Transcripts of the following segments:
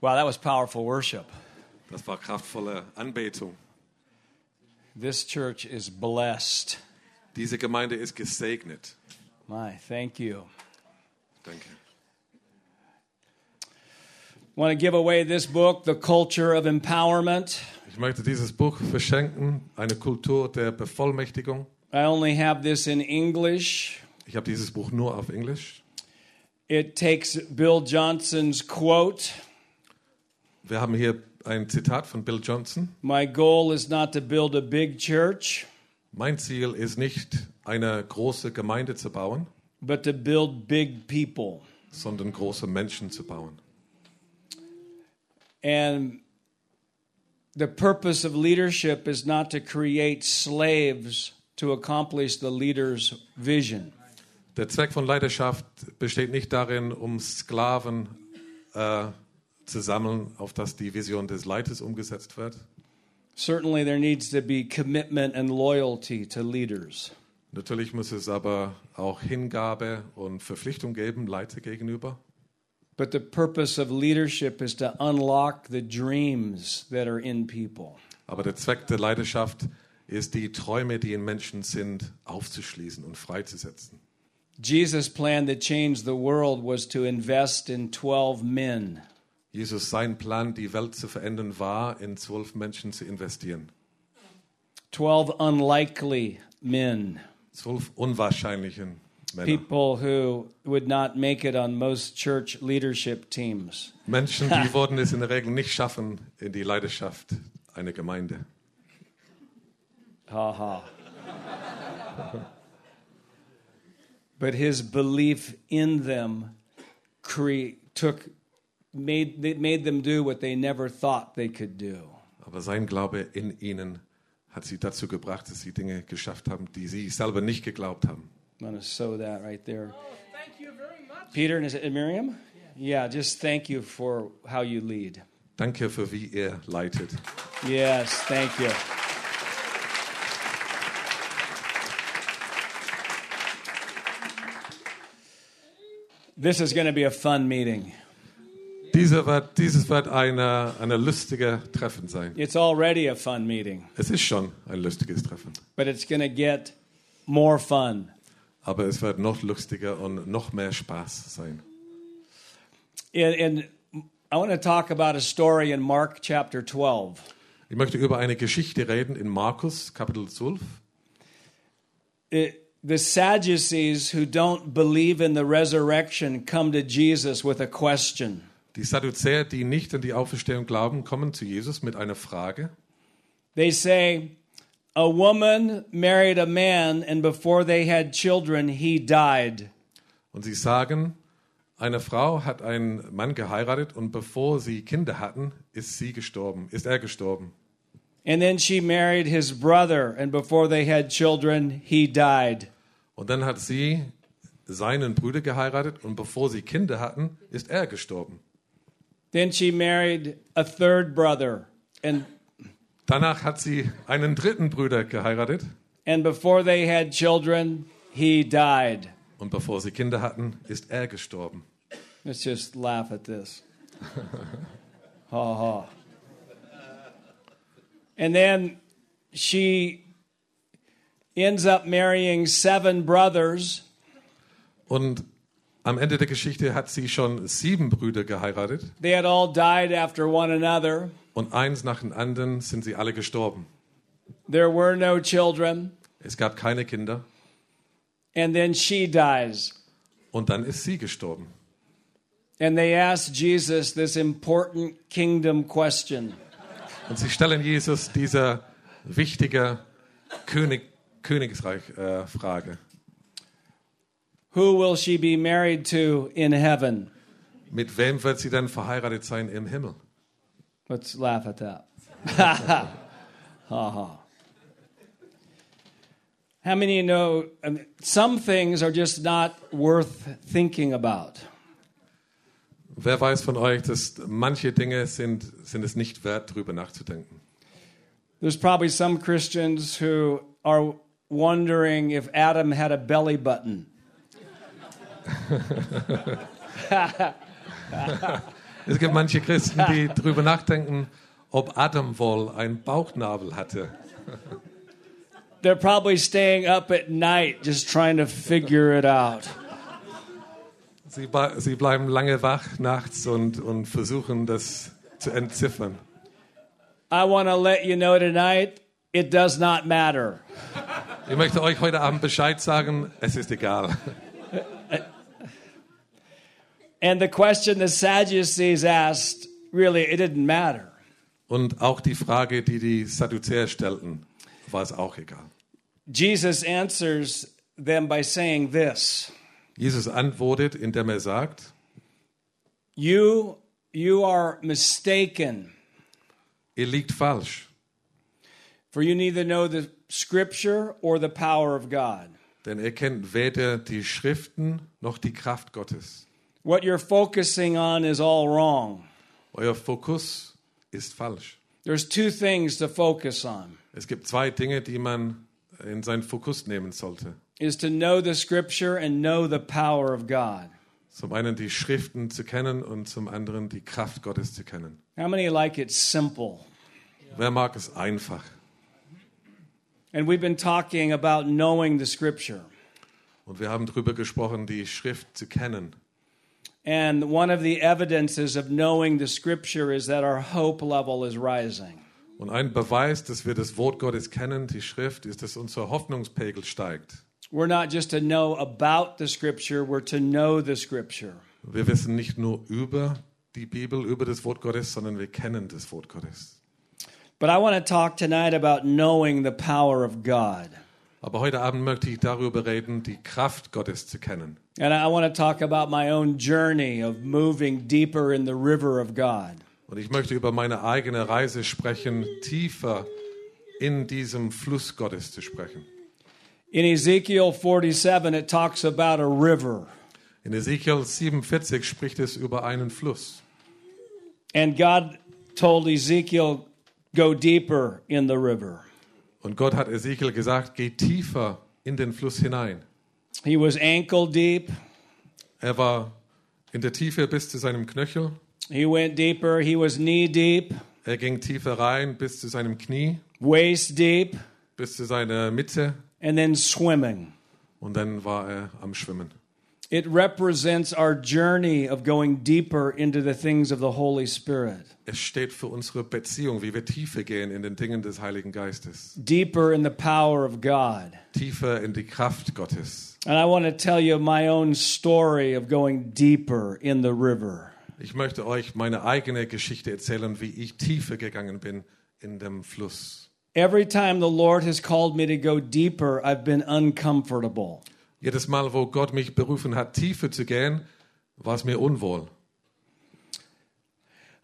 Wow, that was powerful worship. Das war kraftvolle Anbetung. This church is blessed. Diese Gemeinde ist gesegnet. My, thank you. Danke. Want to give away this book, The Culture of Empowerment. Ich möchte dieses Buch verschenken, eine Kultur der Bevollmächtigung. I only have this in English. Ich habe dieses Buch nur auf Englisch. It takes Bill Johnson's quote Wir haben hier ein Zitat von Bill Johnson. My goal is not to build a big church, Mein Ziel ist nicht, eine große Gemeinde zu bauen, but to build big people. sondern große Menschen zu bauen. And the purpose of leadership is not to create slaves to accomplish the leader's vision. Der Zweck von Leidenschaft besteht nicht darin, um Sklaven äh, zu sammeln, auf dass die Vision des Leiters umgesetzt wird. Certainly, there needs to be commitment and loyalty to leaders. Natürlich muss es aber auch Hingabe und Verpflichtung geben, Leiter gegenüber. But the purpose of leadership is to unlock the dreams that are in people. Aber der Zweck der Leidenschaft ist, die Träume, die in Menschen sind, aufzuschließen und freizusetzen. Jesus' plan to change the world was to invest in 12 men. Jesus, sein Plan, die Welt zu verändern, war, in zwölf Menschen zu investieren. 12 unlikely men. Zwölf unwahrscheinlichen Männer. People who would not make it on most church leadership teams. Menschen, die würden es in der Regel nicht schaffen in die Leidenschaft einer Gemeinde. Ha ha. but his belief in them took made it made them do what they never thought they could do. Aber sein Glaube in ihnen hat sie dazu gebracht, dass sie Dinge geschafft haben, die sie selber nicht geglaubt haben. I'm going to sow that right there. Oh, thank you very much. Peter and is it Miriam? Yeah, just thank you for how you lead. Danke für wie ihr leitet. Yes, thank you. This is going to be a fun meeting. Diese wird, dieses wird eine, eine lustige Treffen sein. It's already a fun meeting, Es ist schon ein lustiges Treffen. but it's going to get more fun. Aber es wird noch lustiger und noch mehr Spaß sein. And, and I want to talk about a story in Mark chapter 12. Ich möchte über eine Geschichte reden in Markus Kapitel 12. It, the Sadducees who don't believe in the resurrection come to Jesus with a question. Die Sadduzäer, die nicht an die Auferstehung glauben, kommen zu Jesus mit einer Frage. They say, A woman married a man, and before they had children, he died. Und sie sagen, eine Frau hat einen Mann geheiratet und bevor sie Kinder hatten, ist sie gestorben, ist er gestorben. And then she married his brother, and before they had children, he died. Und dann hat sie seinen Bruder geheiratet und bevor sie Kinder hatten, ist er gestorben. Then she married a third brother, and, Danach hat sie einen dritten Bruder geheiratet and before they had children, he died. und bevor sie Kinder hatten, ist er gestorben. Let's just laugh at this. ha ha. And then she ends up marrying seven brothers, Und am Ende der Geschichte hat sie schon sieben Brüder geheiratet they had all died after one another. und eins nach dem anderen sind sie alle gestorben. There were no children. Es gab keine Kinder And then she dies. und dann ist sie gestorben. And they ask Jesus this important kingdom question Und sie stellen Jesus diese wichtige König, Königsreich-Frage. Who will she be married to in heaven? Mit wem wird sie denn verheiratet sein im Himmel? Let's laugh at that. ha ha. How many know some things are just not worth thinking about? Wer weiß von euch, dass manche Dinge sind, sind es nicht wert, darüber nachzudenken. There's probably some Christians who are wondering if Adam had a belly button. Es gibt manche Christen, die darüber nachdenken, ob Adam wohl einen Bauchnabel hatte. They're probably staying up at night just trying to figure it out. Sie, sie bleiben lange wach nachts und, und versuchen das zu entziffern. I want to let you know tonight it does not matter. Ich möchte euch heute Abend Bescheid sagen, es ist egal. And the question the Sadducees asked, really, it didn't matter. Und auch die Frage, die die Sadduzäer stellten, war es auch egal. Jesus answers them by saying this Jesus antwortet, indem er sagt, You, you are mistaken, ihr liegt falsch, for you neither know the scripture or the power of God. denn ihr kennt weder die Schriften noch die Kraft Gottes. What you're focusing on is all wrong. Euer Fokus ist falsch. There's two things to focus on. Es gibt zwei Dinge, die man in seinen Fokus nehmen sollte. Is to know the scripture and know the power of God. Zum einen die Schriften zu kennen und zum anderen die Kraft Gottes zu kennen. How many like it simple? Wer mag es einfach? And we've been talking about knowing the scripture. Und wir haben darüber gesprochen, die Schrift zu kennen. And one of the evidences of knowing the scripture is that our hope level is rising. Und ein Beweis, dass wir das Wort Gottes kennen, die Schrift, ist, dass unser Hoffnungspegel steigt. We're not just to know about the scripture, we're to know the scripture. Wir wissen nicht nur über die Bibel, über das Wort Gottes, sondern wir kennen das Wort Gottes. But I want to talk tonight about knowing the power of God. Aber heute Abend möchte ich darüber reden, die Kraft Gottes zu kennen. And I want to talk about my own journey of moving deeper in the river of God. Und ich möchte über meine eigene Reise sprechen, tiefer in diesem Fluss Gottes zu sprechen. In Ezekiel 47, it talks about a river. In Ezekiel 47 spricht es über einen Fluss. And God told Ezekiel, go deeper in the river. Und Gott hat Ezekiel gesagt, geh tiefer in den Fluss hinein. He was ankle deep. Er war in der Tiefe bis zu seinem Knöchel. He went deeper. He was knee deep, Er ging tiefer rein bis zu seinem Knie, waist deep, bis zu seiner Mitte. and then swimming. Und dann war er am Schwimmen. It represents our journey of going deeper into the things of the Holy Spirit, Es steht für unsere Beziehung, wie wir tiefer gehen in den Dingen des Heiligen Geistes. deeper in the power of God. Tiefer in die Kraft Gottes. And I want to tell you my own story of going deeper in the river. Ich möchte euch meine eigene Geschichte erzählen, wie ich tiefer gegangen bin in dem Fluss. Every time the Lord has called me to go deeper, I've been uncomfortable. Jedes Mal, wo Gott mich berufen hat, tiefer zu gehen, war es mir unwohl.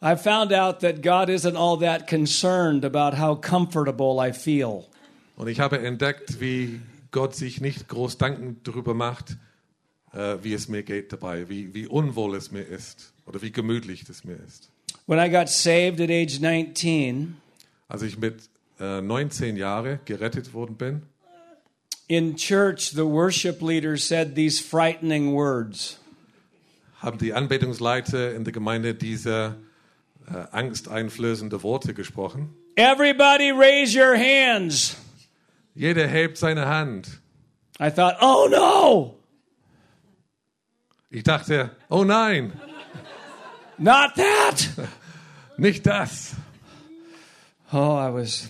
I found out that God isn't all that concerned about how comfortable I feel. Und ich habe entdeckt, wie Gott sich nicht groß Danken darüber macht, äh, wie es mir geht dabei, wie, wie unwohl es mir ist oder wie gemütlich es mir ist. When I got saved at age 19, Als ich mit äh, 19 Jahren gerettet worden bin, in church, the worship leader said these frightening words haben die Anbetungsleiter in der Gemeinde diese äh, angsteinflößende Worte gesprochen. Everybody raise your hands. Jeder hebt seine Hand. I thought, oh no, Ich dachte, oh nein, not that. nicht das. Oh, I was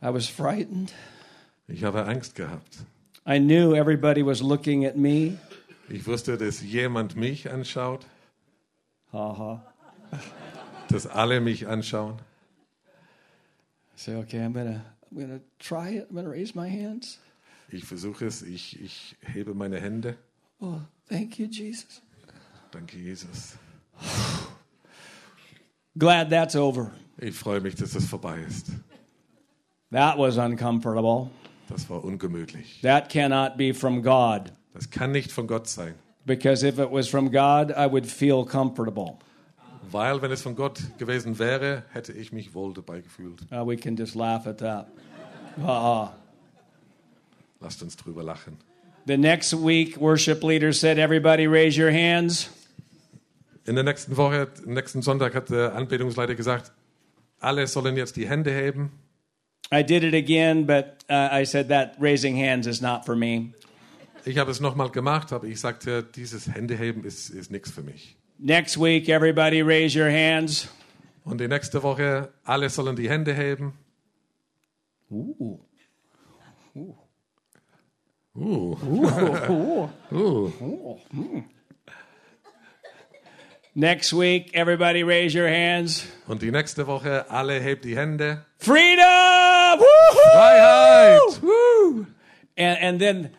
I was frightened. Ich habe Angst gehabt. I knew everybody was looking at me. Ich wusste, dass jemand mich anschaut, Uh-huh. dass alle mich anschauen. I say, okay, I'm gonna I'm gonna try it. I'm gonna raise my hands. Ich versuche es, ich, ich hebe meine Hände. Oh, thank you, Jesus. Danke, Jesus. Glad that's over. Ich freue mich, dass es vorbei ist. That was uncomfortable. Das war ungemütlich. That cannot be from God. Das kann nicht von Gott sein. Because if it was from God, I would feel comfortable. Weil, wenn es von Gott gewesen wäre, hätte ich mich wohl dabei gefühlt. Uh, we can just laugh at that. Uh-uh. Lasst uns drüber lachen. The next week, worship leader said, Everybody raise your hands. In der nächsten Woche, nächsten Sonntag hat der Anbetungsleiter gesagt, alle sollen jetzt die Hände heben. I did it again, but uh, I said that raising hands is not for me. Ich habe es nochmal gemacht, aber ich sagte, dieses Händeheben ist, ist nichts für mich. Next week, everybody raise your hands. Und die nächste Woche, alle sollen die Hände heben. Ooh. Uh, Ooh. uh. Next week, everybody raise your hands. Und die nächste Woche, alle hebt die Hände. Freedom! Freiheit! Woo! And, and then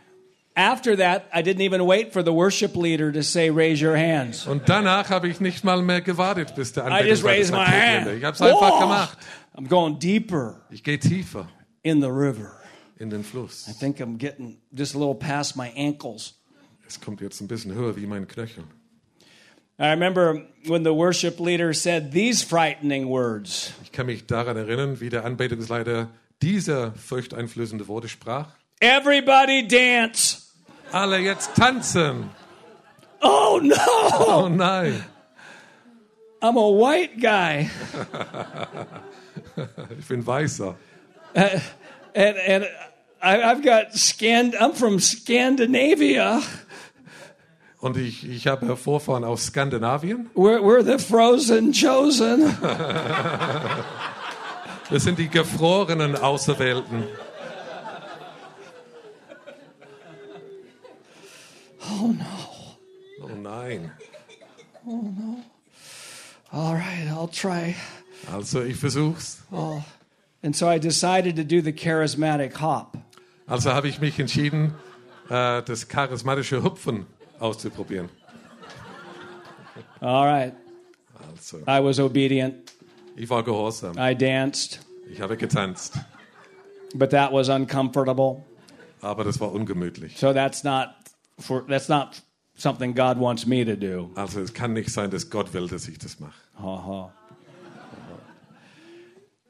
after that, I didn't even wait for the worship leader to say, raise your hands. Und danach habe ich nicht mal mehr gewartet, bis der I just raised my hand. Ich habe es einfach gemacht. I'm going deeper Ich gehe tiefer in the river. in den I Fluss. think I'm getting just a little past my ankles. Es kommt jetzt ein bisschen höher wie mein Knöchel. I remember when the worship leader said these frightening words Ich kann mich daran erinnern, wie der Anbetungsleiter diese furchteinflößende Worte sprach. Everybody dance. Alle jetzt tanzen! Oh no, Oh nein! I'm a white guy. Ich bin weißer. And, and I, I've got Scand, I'm from Scandinavia. Und ich, ich habe Vorfahren aus Skandinavien. We're, we're the frozen chosen. Wir sind die gefrorenen Auserwählten. Oh no. Oh nein. All right, I'll try. Also ich versuch's. Oh. And so I decided to do the charismatic hop. Also habe ich mich entschieden, äh, das charismatische Hüpfen auszuprobieren. All right. Also, I was obedient. Ich war gehorsam. I danced, Ich habe getanzt. but that was uncomfortable. Aber das war ungemütlich. So that's not for that's not something God wants me to do. Also es kann nicht sein, dass Gott will, dass ich das mache. Uh-huh.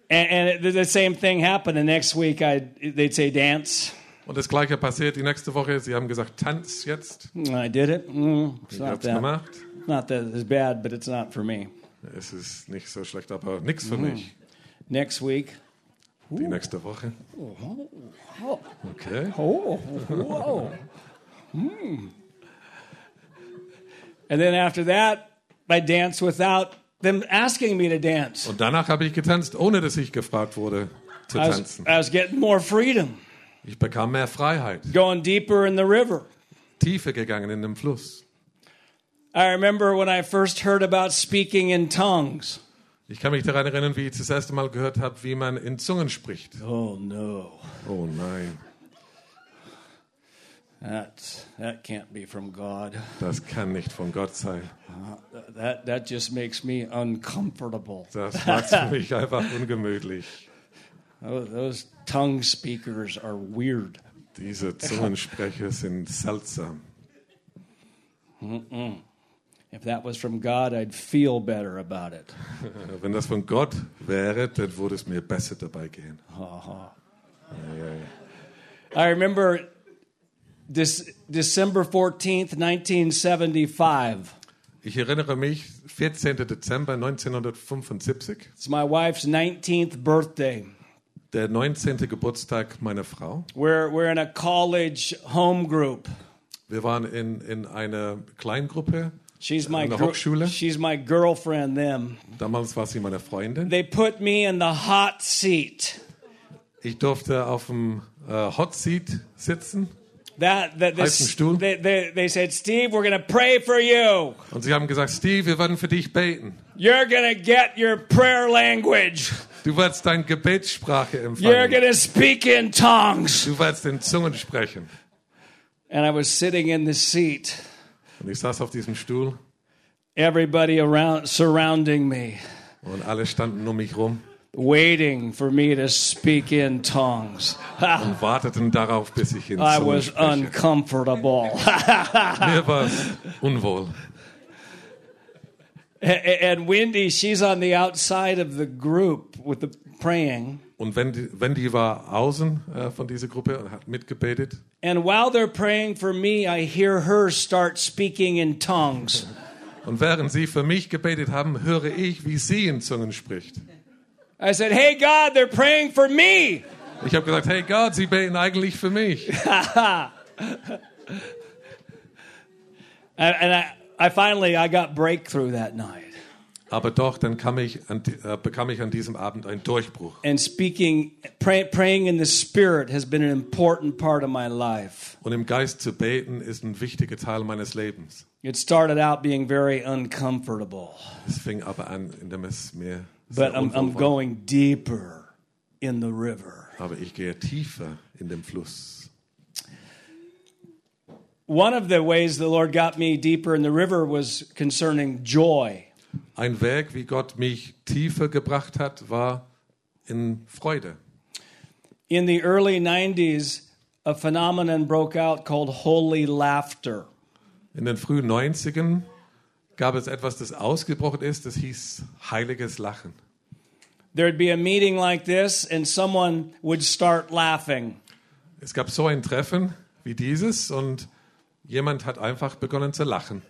And, and the same thing happened. The next week, I they'd say dance. Und das gleiche passiert die nächste Woche. Sie haben gesagt, tanz jetzt. I did it. Mm, it's Ich not that gemacht. not that it's bad, but it's not for me. Es ist nicht so schlecht, aber nichts für mich. Next week. Die nächste Woche. Okay. Oh, whoa. Hmm. And then after that, I danced without them asking me to dance. Und danach habe ich getanzt, ohne dass ich gefragt wurde zu I was, tanzen. I was getting more freedom, Ich bekam mehr Freiheit. going deeper in the river. Tiefer gegangen in den Fluss. I remember when I first heard about speaking in tongues. Ich kann mich daran erinnern, wie ich das erste Mal gehört habe, wie man in Zungen spricht. Oh no, Oh nein, that that can't be from God. das kann nicht von Gott sein. That that just makes me uncomfortable. Das macht mich einfach ungemütlich. Oh, those tongue speakers are weird. Diese Zungensprecher sind seltsam. If that was from God, I'd feel better about it. Wenn das von Gott wäre, dann würde es mir besser dabei gehen. I remember this December 14th, 1975. Ich erinnere mich, 14. Dezember 1975, It's my wife's 19th birthday. der 19. Geburtstag meiner Frau. We're, we're in a college home group. Wir waren in, in einer Kleingruppe. She's my An der Hochschule? she's my girlfriend. Them Damals war sie meine Freundin. they put me in the hot seat. Ich durfte auf dem äh, Hot Seat sitzen That that Heißen this, Stuhl? they, they, they said, Steve, we're gonna pray for you. und sie haben gesagt, Steve, wir werden für dich beten. You're gonna get your prayer language. Du wirst deine Gebetssprache You're empfangen. gonna speak in tongues. Du wirst in Zungen sprechen. And I was sitting in the seat. Und ich saß auf diesem Stuhl Everybody around surrounding me, und alle standen um mich rum waiting for me to speak in tongues. Und warteten darauf, bis ich in I Zungen was spreche. uncomfortable. Mir war es unwohl. And Wendy, she's on the outside of the group with the praying. Und Wendy, Wendy war außen äh, von dieser Gruppe und hat mitgebetet. And while they're praying for me, I hear her start speaking in tongues. Und während sie für mich gebetet haben, höre ich, wie sie in Zungen spricht. I said, Hey, God, they're praying for me. Ich habe gesagt, hey Gott, sie beten eigentlich für mich. And, and I, I finally, I got breakthrough that night. Aber doch, dann ich an, äh, bekam ich an diesem Abend einen Durchbruch. And speaking, pray, praying in the Spirit has been an important part of my life. Und im Geist zu beten ist ein wichtiger Teil meines Lebens. It started out being very uncomfortable, Es fing aber an, indem es mir but I'm, I'm going deeper in the river. Aber ich gehe tiefer in den Fluss. One of the ways the Lord got me deeper in the river was concerning joy. Ein Weg, wie Gott mich tiefer gebracht hat, war in Freude. In the early 90s, a phenomenon broke out called holy laughter. In den frühen 90ern gab es etwas, das ausgebrochen ist, das hieß heiliges Lachen. There'd be a meeting like this, and someone would start laughing. Es gab so ein Treffen wie dieses und jemand hat einfach begonnen zu lachen.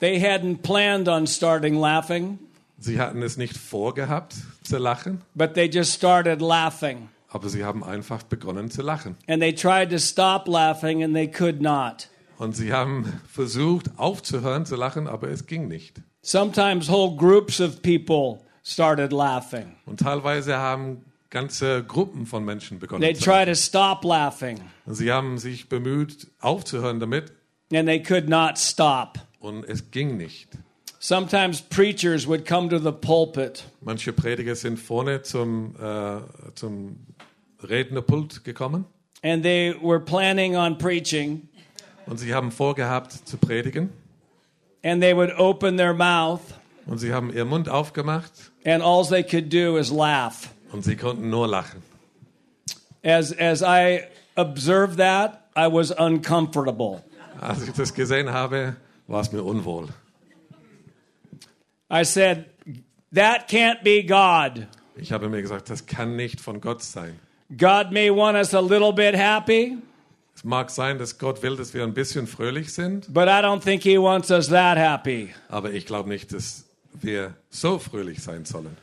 They hadn't planned on starting laughing, Sie hatten es nicht vorgehabt zu lachen, but they just started laughing. aber sie haben einfach begonnen zu lachen. And they tried to stop laughing, and they could not. Und sie haben versucht aufzuhören zu lachen, aber es ging nicht. Sometimes whole groups of people started laughing. Und teilweise haben ganze Gruppen von Menschen begonnen They'd zu try to stop laughing, Und Sie haben sich bemüht, aufzuhören damit. And they could not stop. und es ging nicht. Sometimes preachers would come to the pulpit. Manche Prediger sind vorne zum, äh, zum Rednerpult gekommen. And they were planning on preaching, und sie haben vorgehabt zu predigen. And they would open their mouth, und sie haben ihren Mund aufgemacht. And all they could do is laugh. Und sie konnten nur lachen. As, as I observed that, I was uncomfortable. Als ich das gesehen habe, war es mir unwohl. I said, That can't be God. Ich habe mir gesagt, das kann nicht von Gott sein. God may want us a little bit happy, Es mag sein, dass Gott will, dass wir ein bisschen fröhlich sind, but I don't think He wants us that happy. aber ich glaube nicht, dass wir so fröhlich sein sollen.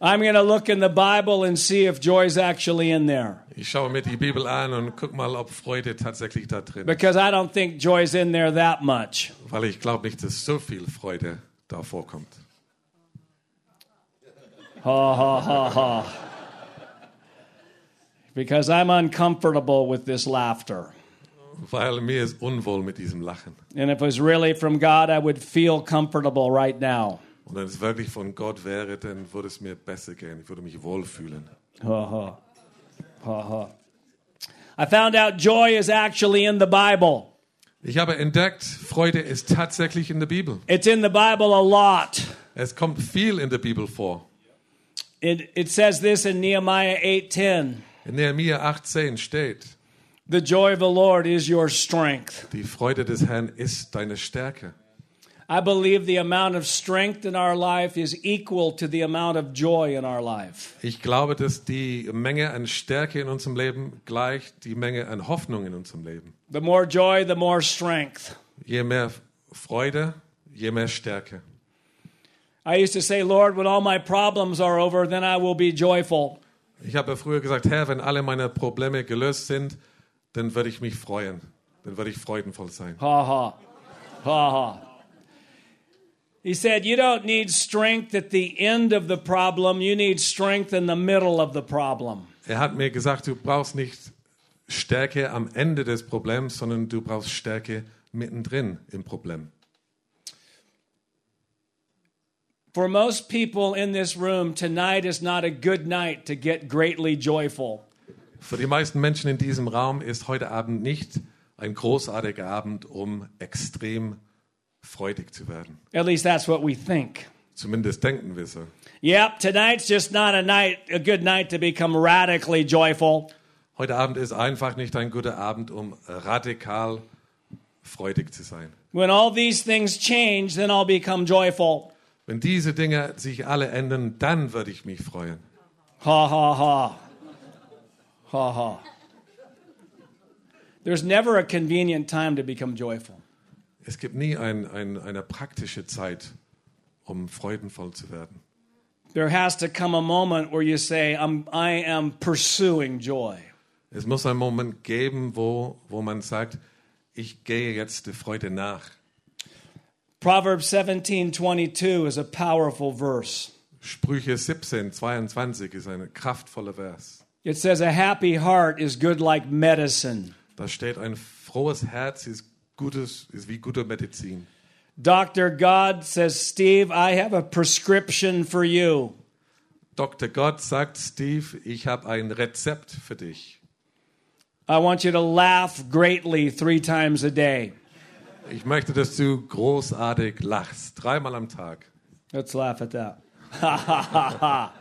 I'm going to look in the Bible and see if joy's actually in there Ich schaue mir die Bibel an und guck mal, ob Freude tatsächlich da drin ist. because I don't think joy's in there that much. Weil ich glaube nicht, dass so viel Freude da vorkommt. Ha ha ha ha. Because I'm uncomfortable with this laughter. Weil mir ist unwohl mit diesem Lachen. And if it was really from God, I would feel comfortable right now. Und wenn es wirklich von Gott wäre, dann würde es mir besser gehen. Ich würde mich wohlfühlen. Ha ha. Ha ha. I found out joy is actually in the Bible. Ich habe entdeckt, Freude ist tatsächlich in der Bibel. It's in the Bible a lot. Es kommt viel in der Bibel vor. It, it says this in Nehemiah 8:10. In Nehemiah 18 steht, The joy of the Lord is your strength. die Freude des Herrn ist deine Stärke. I believe the amount of strength in our life is equal to the amount of joy in our life. Ich glaube, dass die Menge an Stärke in unserem Leben gleicht die Menge an Hoffnung in unserem Leben. The more joy, the more strength. Je mehr Freude, je mehr Stärke. I used to say, Lord, when all my problems are over, then I will be joyful. Ich habe früher gesagt, Herr, wenn alle meine Probleme gelöst sind, dann werde ich mich freuen. Dann werde ich freudenvoll sein. Ha ha. Ha ha. He said, You don't need strength at the end of the problem, you need strength in the middle of the problem. Er hat mir gesagt, du brauchst nicht Stärke am Ende des Problems, sondern du brauchst Stärke mittendrin im Problem. For most people in this room, tonight is not a good night to get greatly joyful. Für die meisten Menschen in diesem Raum ist heute Abend nicht ein großartiger Abend, um extrem freudig zu werden. At least that's what we think. Zumindest denken wir so. Yep, tonight's just not a night, a good night to become radically joyful. Heute Abend ist einfach nicht ein guter Abend, um radikal freudig zu sein. When all these things change, then I'll become joyful. Wenn diese Dinge sich alle ändern, dann würde ich mich freuen. Ha ha ha. Ha ha. There's never a convenient time to become joyful. Es gibt nie ein, ein, eine praktische Zeit, um freudenvoll zu werden. There has to come a moment where you say, I'm, I am pursuing joy. Es muss einen Moment geben, wo, wo man sagt, ich gehe jetzt der Freude nach. Proverbs 17:22 is a powerful verse. Sprüche 17, 22 ist ein kraftvoller Vers. It says a happy heart is good like medicine. Da steht, ein frohes Herz ist, gutes, ist wie gute Medizin. Dr. God says, "Steve, I have a prescription for you." Dr. Gott sagt, Steve, ich habe ein Rezept für dich. I want you to laugh greatly 3 times a day. Ich möchte, dass du großartig lachst, dreimal am Tag. Let's laugh at that. Ha ha ha ha.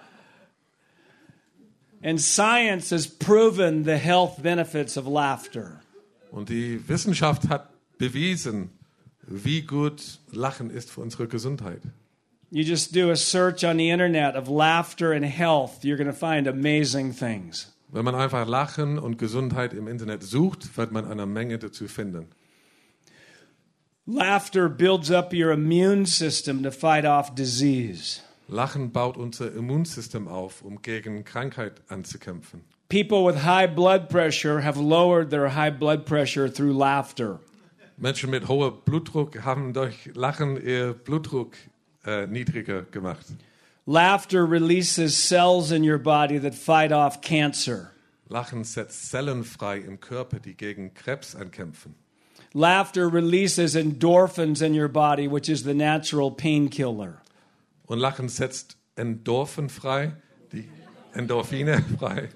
And science has proven the health benefits of laughter. Und die Wissenschaft hat bewiesen, wie gut Lachen ist für unsere Gesundheit. You just do a search on the internet of laughter and health, you're going to find amazing things. Wenn man einfach Lachen und Gesundheit im Internet sucht, wird man eine Menge dazu finden. Laughter builds up your immune system to fight off disease. Lachen baut unser Immunsystem auf, um gegen Krankheit anzukämpfen. People with high blood pressure have lowered their high blood pressure through laughter. Menschen mit hohem Blutdruck haben durch Lachen ihr Blutdruck äh, niedriger gemacht. Laughter releases cells in your body that fight off cancer. Lachen setzt Zellen frei im Körper, die gegen Krebs ankämpfen. Laughter releases endorphins in your body, which is the natural painkiller. Und Lachen setzt Endorphin frei, die Endorphine frei,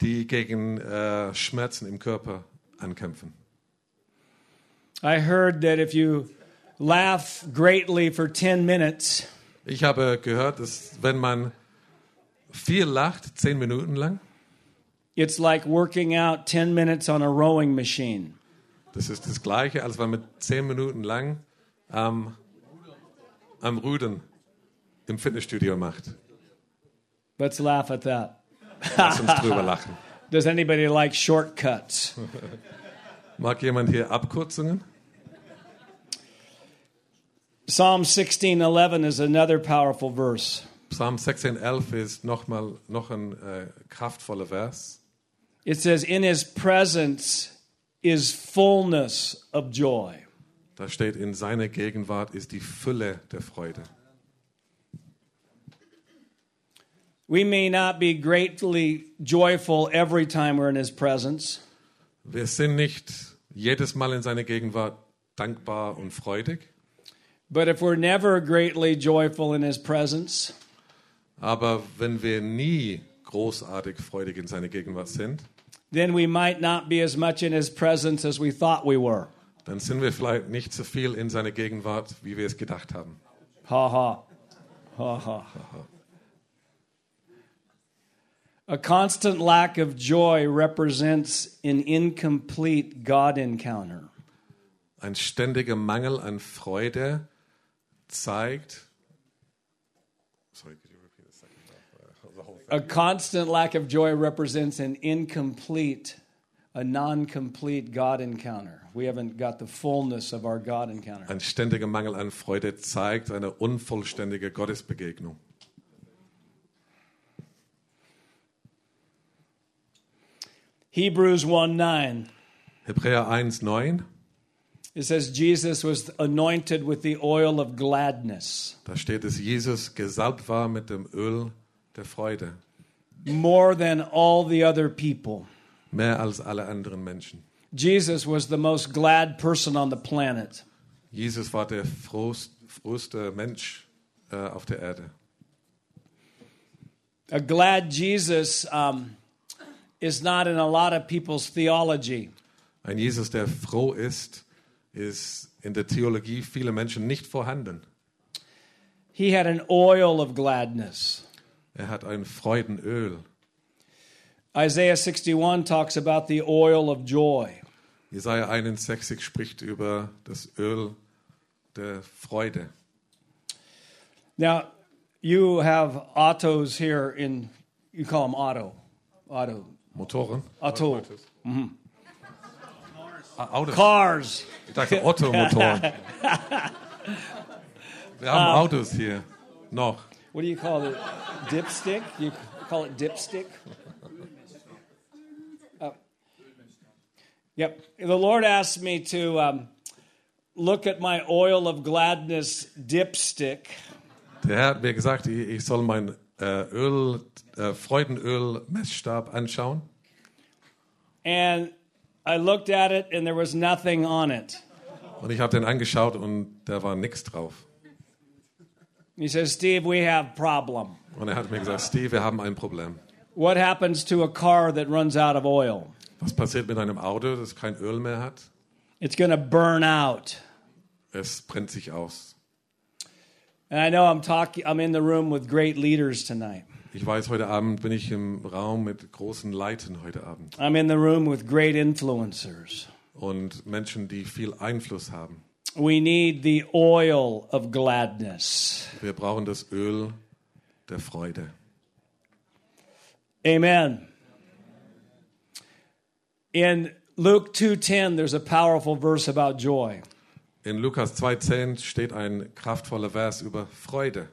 die gegen äh, Schmerzen im Körper ankämpfen. I heard that if you laugh greatly for 10 minutes, Ich habe gehört, dass wenn man viel lacht, zehn Minuten lang, it's like working out 10 minutes on a rowing machine. das ist das Gleiche, als wenn man zehn Minuten lang ähm, am Rudern im Fitnessstudio macht. Let's laugh at that. Lass uns drüber lachen. Does anybody like shortcuts? Mag jemand hier Abkürzungen? Psalm 16:11 is another powerful verse. Psalm 16,11 ist nochmal noch ein äh, kraftvoller Vers. It says in his presence is fullness of joy. Da steht, in seiner Gegenwart ist die Fülle der Freude. We may not be greatly joyful every time we're in his presence, Wir sind nicht jedes Mal in seiner Gegenwart dankbar und freudig, but if we're never greatly joyful in his presence, aber wenn wir nie großartig freudig in seiner Gegenwart sind, then we might not be as much in his presence as we thought we were. dann sind wir vielleicht nicht so viel in seiner Gegenwart, wie wir es gedacht haben. Ha ha. Ha ha. A constant lack of joy represents an incomplete God encounter. Ein ständiger Mangel an Freude zeigt. Sorry, could you repeat the second half? The whole thing? A constant lack of joy represents an incomplete, a non complete God encounter. We haven't got the fullness of our God encounter. Ein ständiger Mangel an Freude zeigt eine unvollständige Gottesbegegnung. Hebrews 1 9. Hebräer 1,9, It says Jesus was anointed with the oil of gladness da steht, dass Jesus gesalbt war mit dem Öl der Freude, more than all the other people. mehr als alle anderen Menschen. Jesus was the most glad person on the planet. Jesus war der frohst, frohste Mensch äh, auf der Erde. A glad Jesus um, is not in a lot of people's theology. Ein Jesus, der froh ist, ist in der Theologie vieler Menschen nicht vorhanden. He had an oil of gladness. Er hat ein Freudenöl. Isaiah 61 talks about the oil of joy. Jesaja 61 spricht über das Öl der Freude. Now, you have autos here in, you call them auto, auto, Motoren? Auto. Ah, Autos. cars. Ich dachte Ottomotoren. Wir haben Autos hier. Noch. What do you call it? Dipstick? You call it dipstick? Oh. Yep. The Lord asked me to um, look at my oil of gladness dipstick. Der Herr hat mir gesagt, ich soll mein äh, Öl, äh, Freudenöl-Messstab anschauen. And I looked at it and there was nothing on it. Und ich habe den angeschaut und da war nichts drauf. He says, Steve, we have problem. Und er hat mir gesagt, Steve, wir haben ein Problem. What happens to a car that runs out of oil? Was passiert mit einem Auto, das kein Öl mehr hat? It's going to burn out. Es brennt sich aus. And I know I'm talking I'm in the room with great leaders tonight. Ich weiß, heute Abend bin ich im Raum mit großen Leiten heute Abend I'm in the room with great influencers. und Menschen, die viel Einfluss haben. We need the oil of gladness. Wir brauchen das Öl der Freude. Amen. In Luke 2:10 there's a powerful verse about joy. In Lukas 2,10 steht ein kraftvoller Vers über Freude.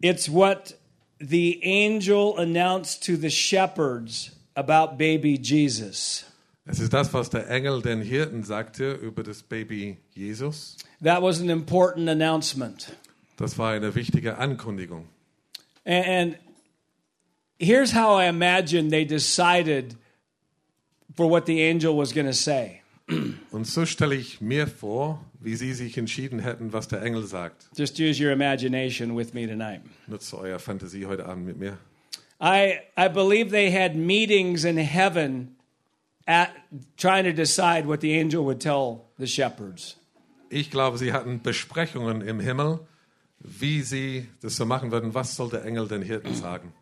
It's what the angel announced to the shepherds about baby Jesus. Es ist das, was der Engel den Hirten sagte über das Baby Jesus. That was an important announcement. Das war eine wichtige Ankündigung. And, and here's how I imagine they decided for what the angel was going to say. Und so stelle ich mir vor, wie sie sich entschieden hätten, was der Engel sagt. Just use your imagination with me tonight. Nutze eure Fantasie heute Abend mit mir. I, I believe they had meetings in heaven at trying to decide what the angel would tell the shepherds. Ich glaube, sie hatten Besprechungen im Himmel, wie sie das so machen würden. Was soll der Engel den Hirten sagen?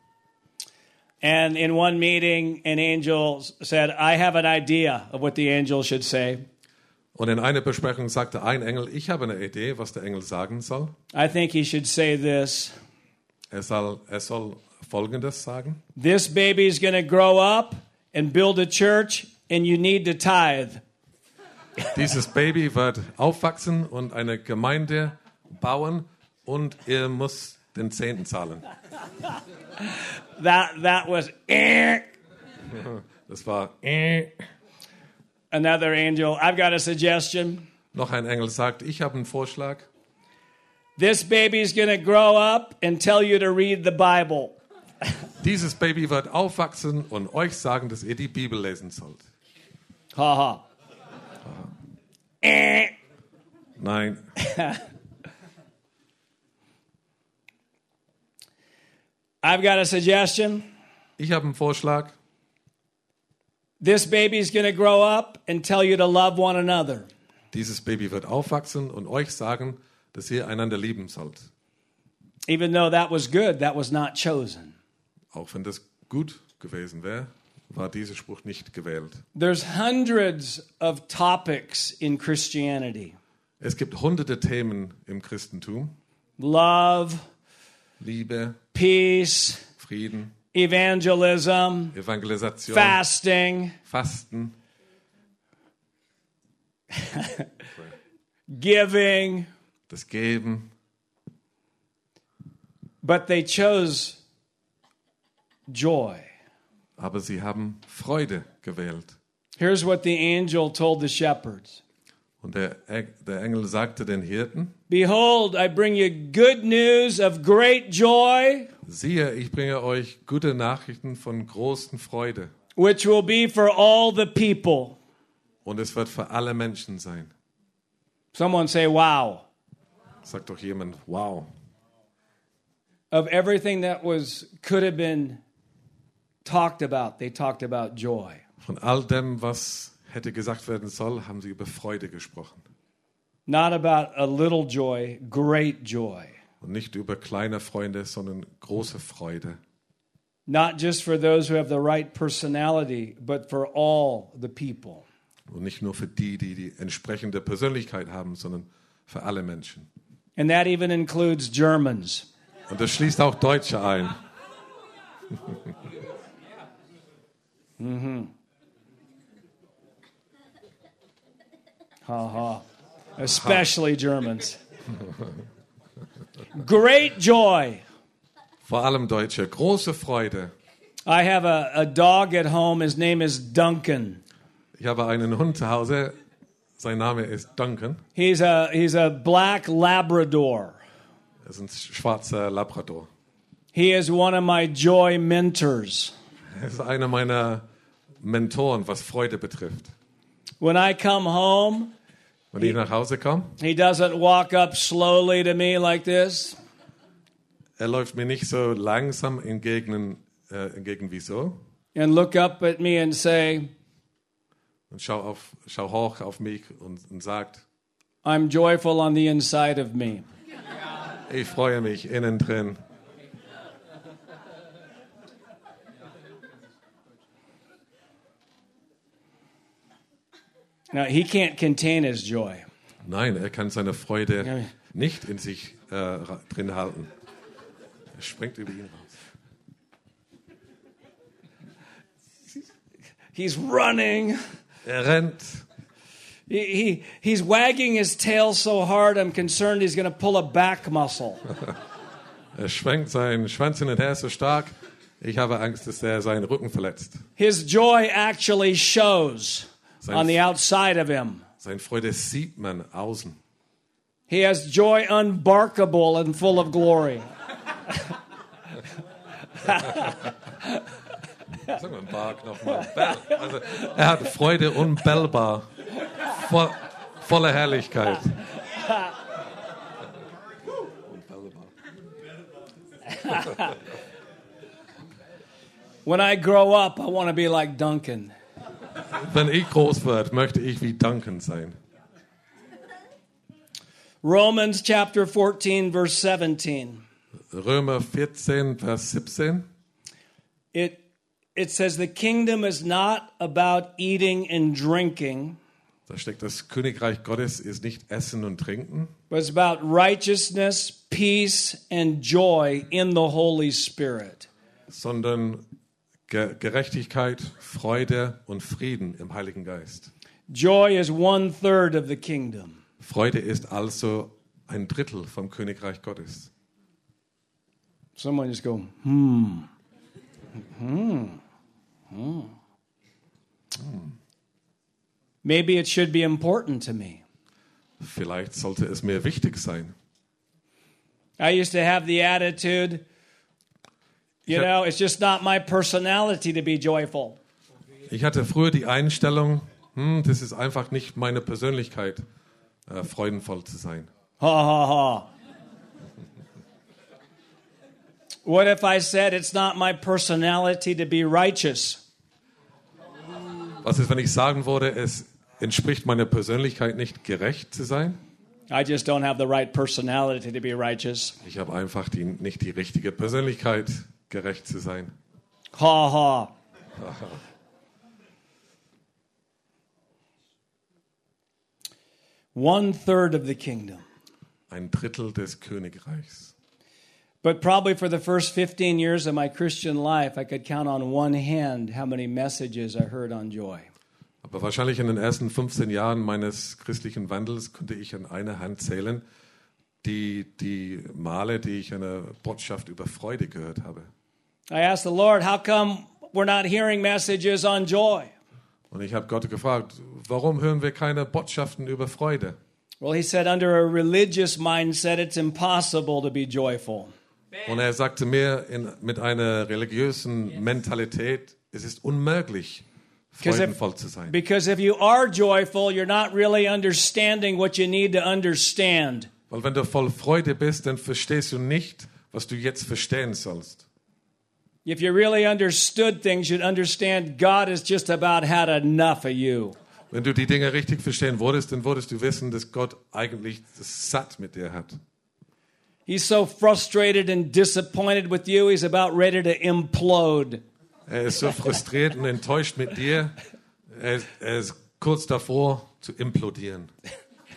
And in one meeting, an angel said, I have an idea of what the angel should say. Und in einer Besprechung sagte ein Engel, ich habe eine Idee, was der Engel sagen soll. I think he should say this Er soll, er soll Folgendes sagen. This baby is going to grow up and build a church, and you need to tithe. Dieses Baby wird aufwachsen und eine Gemeinde bauen und er muss den Zehnten zahlen. That, that was eh. Das war äh. another angel. I've got a suggestion. Noch ein Engel sagt, ich habe einen Vorschlag. This baby's going to grow up and tell you to read the Bible. Dieses Baby wird aufwachsen und euch sagen, dass ihr die Bibel lesen sollt. Ha ha. Eh. Nein, I've got a suggestion. ich habe einen Vorschlag. This baby's going to grow up and tell you to love one another. Dieses Baby wird aufwachsen und euch sagen, dass ihr einander lieben sollt. Even though that was good, that was not chosen. Auch wenn das gut gewesen wäre, war dieser Spruch nicht gewählt. There's hundreds of topics in Christianity Es gibt hunderte Themen im Christentum. love, Liebe, peace, Frieden, evangelism, Evangelisation, fasting, Fasten, giving, das Geben. but they chose joy. Aber sie haben Freude gewählt. Here's what the angel told the shepherds Und der, der Engel sagte den Hirten, Behold, I bring you good news of great joy, siehe, ich bringe euch gute Nachrichten von großen Freude. which will be for all the people. Und es wird für alle Menschen sein. Someone say, Wow. Sagt doch jemand, wow. Of everything that was could have been talked about, they talked about joy. Von all dem, was hätte gesagt werden soll, haben sie über Freude gesprochen. Not about a little joy, great joy. Und nicht über kleine Freunde, sondern große Freude. Not just for those who have the right personality, but for all the people. Und nicht nur für die, die die entsprechende Persönlichkeit haben, sondern für alle Menschen. And that even includes Germans. Und das schließt auch Deutsche ein. Ha ha. Especially Germans. Great joy. Vor allem Deutsche. Große Freude. I have a, a dog at home. His name is Duncan. Ich habe einen Hund zu Hause. Sein Name ist Duncan. He's a he's a black Labrador. Er ist ein schwarzer Labrador. He is one of my joy mentors. Er ist einer meiner Mentoren, was Freude betrifft. When I come home, Wenn ich nach Hause komme, he doesn't walk up slowly to me like this. er läuft mir nicht so langsam entgegen, äh, entgegen wie so and look up at me and say, und schau, auf, schau hoch auf mich und, und sagt, I'm joyful on the inside of me. ich freue mich innen drin. Now, he can't contain his joy. Nein, er kann seine Freude nicht in sich äh, drin halten. Er springt über ihn raus. He's running. Er rennt. He, he, he's wagging his tail so hard, I'm concerned he's going to pull a back muscle. Er schwenkt seinen Schwanz hin und her so stark. Ich habe Angst, dass er seinen Rücken verletzt. His joy actually shows Sein- on the outside of him. Seine Freude sieht man außen. He has joy unbarkable and full of glory. Sag mal, Bark nochmal. Also, er hat Freude unbellbar. Voll, voller Herrlichkeit. When I grow up, I want to be like Duncan. Wenn ich groß werde, möchte ich wie Duncan sein. Romans chapter 14, verse 17. Römer 14, Vers 17. It, it says, The kingdom is not about eating and drinking, Da steckt das Königreich Gottes ist nicht Essen und Trinken, but it's about righteousness, peace, and joy in the Holy Spirit. sondern Ge Gerechtigkeit, Freude und Frieden im Heiligen Geist. Joy is one third of the kingdom. Freude ist also ein Drittel vom Königreich Gottes. Someone just go, hmm. Hmm. Hmm. Maybe it should be important to me. Vielleicht sollte es mir wichtig sein. I used to have the attitude, you know, it's just not my personality to be joyful. Ich hatte früher die Einstellung, hm, das ist einfach nicht meine Persönlichkeit, äh, freudenvoll zu sein. Ha ha ha. What if I said it's not my personality to be righteous? Was ist, wenn ich sagen würde, es entspricht meiner Persönlichkeit nicht, gerecht zu sein? I just don't have the right personality to be righteous. Ich habe einfach die, nicht die richtige Persönlichkeit, gerecht zu sein. Ha ha. One third of the kingdom. Ein Drittel des Königreichs. But probably for the first 15 years of my Christian life, I could count on one hand how many messages I heard on joy. Aber wahrscheinlich in den ersten 15 Jahren meines christlichen Wandels konnte ich an einer Hand zählen, die, die Male, die ich eine Botschaft über Freude gehört habe. I asked the Lord, how come we're not hearing messages on joy? Und ich habe Gott gefragt, warum hören wir keine Botschaften über Freude? Well, he said, under a religious mindset, it's impossible to be joyful. Und er sagte mir in, mit einer religiösen Mentalität, es ist unmöglich, freudenvoll zu sein. Because if you are joyful, you're not really understanding what you need to understand. Weil wenn du voll Freude bist, dann verstehst du nicht, was du jetzt verstehen sollst. If you really understood things, you'd understand God has just about had enough of you. Wenn du die Dinge richtig verstehen würdest, dann würdest du wissen, dass Gott eigentlich das satt mit dir hat. He's so frustrated and disappointed with you, he's about ready to implode. Er ist so frustriert und enttäuscht mit dir. Er, ist- er ist kurz davor zu implodieren.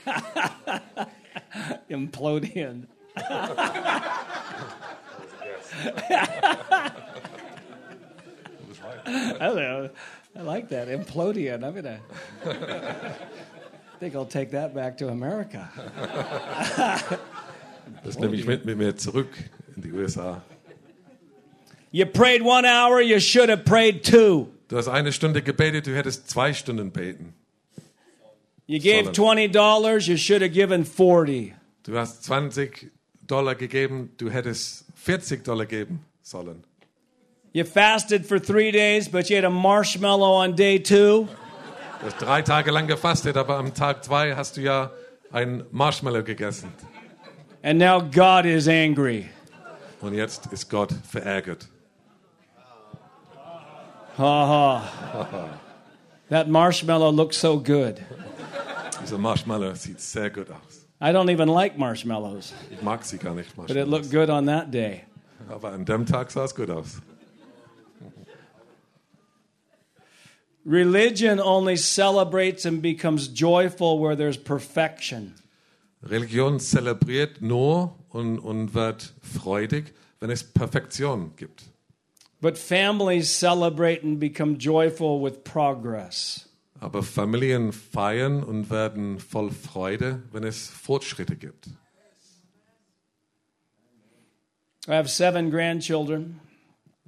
Implode in. I don't know. I like that. Implodian. I'm gonna. I think I'll take that back to America. Das nehme ich mit, mit mir zurück in die USA. You prayed one hour, you should have prayed two. Du hast eine Stunde gebetet, du hättest zwei Stunden beten. You gave Solid. $20, you should have given 40. Du hast 20 Dollar gegeben, du hättest 40 Dollar geben sollen. You fasted for three days, but you had a marshmallow on day two. Du hast drei Tage lang gefastet, aber am Tag zwei hast du ja ein Marshmallow gegessen. And now God is angry. Und jetzt ist Gott verärgert. Ha ha. That marshmallow looks so good. Dieser Marshmallow sieht sehr gut aus. I don't even like marshmallows, Ich mag sie gar nicht, Marshmallows. but it looked good on that day. Aber an dem Tag sah es gut aus. Religion only celebrates and becomes joyful where there's perfection. Religion zelebriert nur und, und wird freudig, wenn es Perfektion gibt. But families celebrate and become joyful with progress. Aber Familien feiern und werden voll Freude, wenn es Fortschritte gibt. I have seven grandchildren.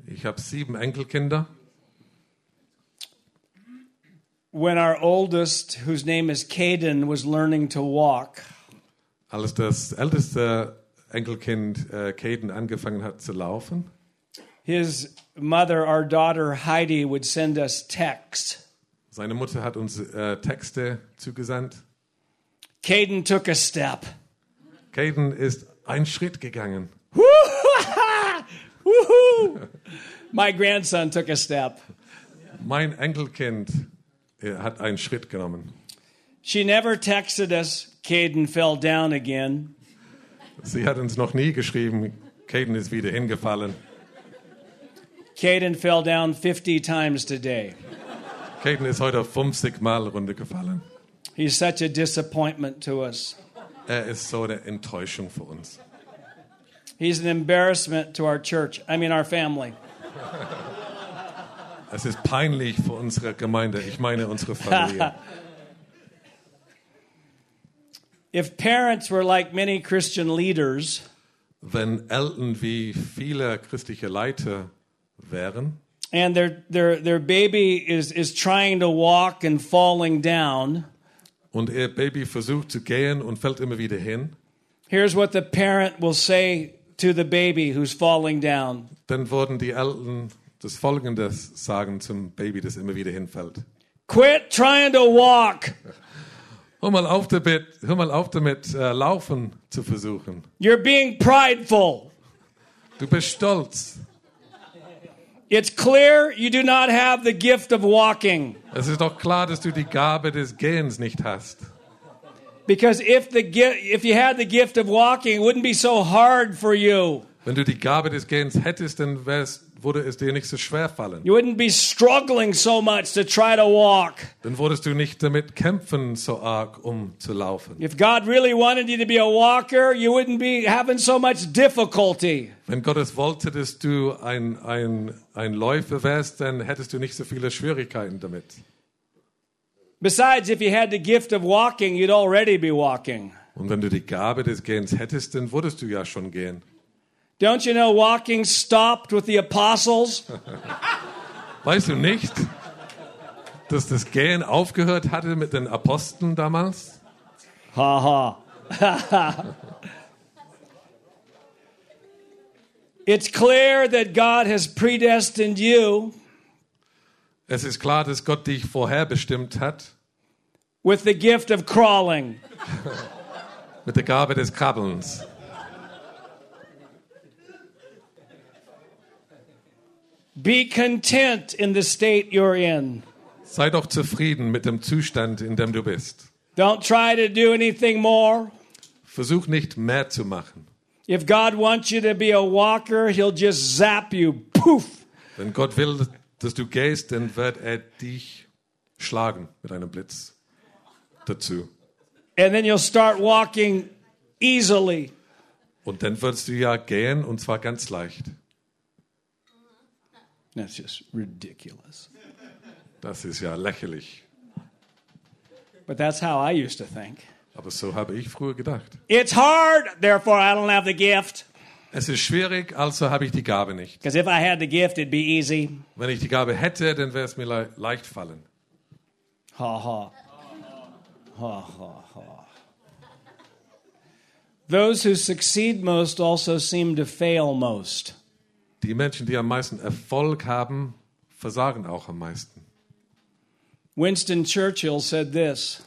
Ich habe sieben Enkelkinder. When our oldest, whose name is Caden, was learning to walk, Als das älteste Enkelkind äh, Caden angefangen hat zu laufen, his mother, our daughter Heidi, would send us texts. seine Mutter hat uns äh, Texte zugesandt. Caden took a step. Caden ist einen Schritt gegangen. Woohoo! My grandson took a step. Mein Enkelkind äh, hat einen Schritt genommen. She never texted us, Caden fell down again. Sie hat uns noch nie geschrieben, Caden ist wieder hingefallen. Caden fell down 50 times today. Caden ist heute 50 Mal runtergefallen. He's such a disappointment to us. Er ist so eine Enttäuschung für uns. He's an embarrassment to our church, I mean, our family. Es ist peinlich für unsere Gemeinde, ich meine unsere Familie. If parents were like many Christian leaders, Wenn Eltern wie viele christliche Leiter wären and their, their, their baby is, is trying to walk and falling down, und ihr Baby versucht zu gehen und fällt immer wieder hin, here's what the parent will say to the baby who's falling down dann würden die Eltern das Folgende sagen zum Baby, das immer wieder hinfällt. Quit trying to walk. Hör mal auf damit, hör mal auf damit äh, Laufen zu versuchen. You're being prideful. Du bist stolz. It's clear you do not have the gift of walking. Es ist doch klar, dass du die Gabe des Gehens nicht hast. Because if the if you had the gift of walking, it wouldn't be so hard for you. Wenn du die Gabe des Gehens hättest, dann wär's, würde es dir nicht so schwer fallen. You wouldn't be struggling so much to try to walk. Dann würdest du nicht damit kämpfen, so arg, um zu laufen. If God really wanted you to be a walker, you wouldn't be having so much difficulty. Wenn Gott es wollte, dass du ein, ein, ein Läufer wärst, dann hättest du nicht so viele Schwierigkeiten damit. Besides, if you had the gift of walking, you'd already be walking. Und wenn du die Gabe des Gehens hättest, dann würdest du ja schon gehen. Don't you know walking stopped with the apostles? Weißt du nicht, dass das Gehen aufgehört hatte mit den Aposteln damals? Ha ha. it's clear that God has predestined you Es ist klar, dass Gott dich vorherbestimmt hat with the gift of crawling. mit der Gabe des Krabbelns. Be content in the state you're in. Sei doch zufrieden mit dem Zustand, in dem du bist. Don't try to do anything more. Versuch nicht mehr zu machen. If God wants you to be a walker, He'll just zap you. Poof. Wenn Gott will, dass du gehst, dann wird er dich schlagen mit einem Blitz dazu. And then you'll start walking easily. Und dann wirst du ja gehen und zwar ganz leicht. That's just ridiculous. Das ist ja lächerlich. But that's how I used to think. Aber so habe ich früher gedacht. It's hard, therefore I don't have the gift. Es ist schwierig, also habe ich die Gabe nicht. Because if I had the gift, it'd be easy. Wenn ich die Gabe hätte, dann wäre es mir le leicht fallen. Ha ha. Ha ha ha. Those who succeed most also seem to fail most. Die Menschen, die am meisten Erfolg haben, versagen auch am meisten. Winston Churchill said this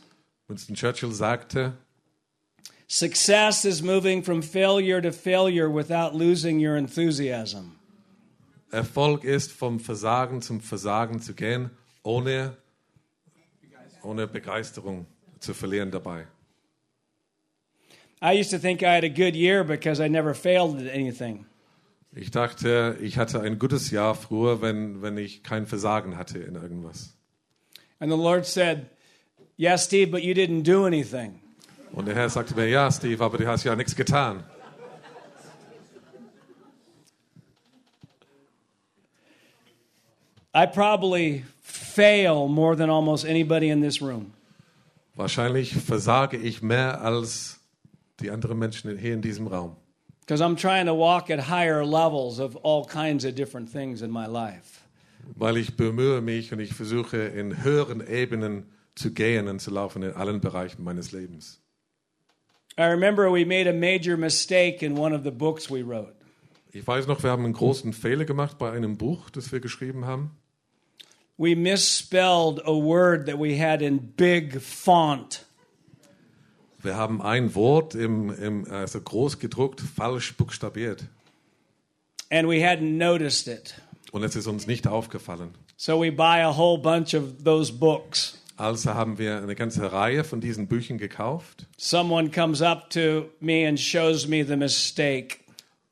Winston Churchill sagte, Success is moving from failure to failure without losing your enthusiasm. Erfolg ist vom Versagen zum Versagen zu gehen, ohne, ohne Begeisterung zu verlieren dabei. I used to think I had a good year because I never failed at anything. Ich dachte, ich hatte ein gutes Jahr früher, wenn, wenn ich kein Versagen hatte in irgendwas. And the Lord said, Yeah, Steve, but you didn't do anything. Und der Herr sagte mir, ja, Steve, aber du hast ja nichts getan. I probably fail more than almost anybody in this room. Wahrscheinlich versage ich mehr als die anderen Menschen hier in diesem Raum. Because I'm trying to walk at higher levels of all kinds of different things in my life. Weil ich bemühe mich und ich versuche in höheren Ebenen zu gehen und zu laufen in allen Bereichen meines Lebens. I remember we made a major mistake in one of the books we wrote. Ich weiß noch, wir haben einen großen Fehler gemacht bei einem Buch, das wir geschrieben haben. We misspelled a word that we had in big font. Wir haben ein Wort im, im, also groß gedruckt, falsch buchstabiert. And we hadn't noticed it. Und es ist uns nicht aufgefallen. So we buy a whole bunch of those books. Also haben wir eine ganze Reihe von diesen Büchern gekauft. Someone comes up to me and shows me the mistake.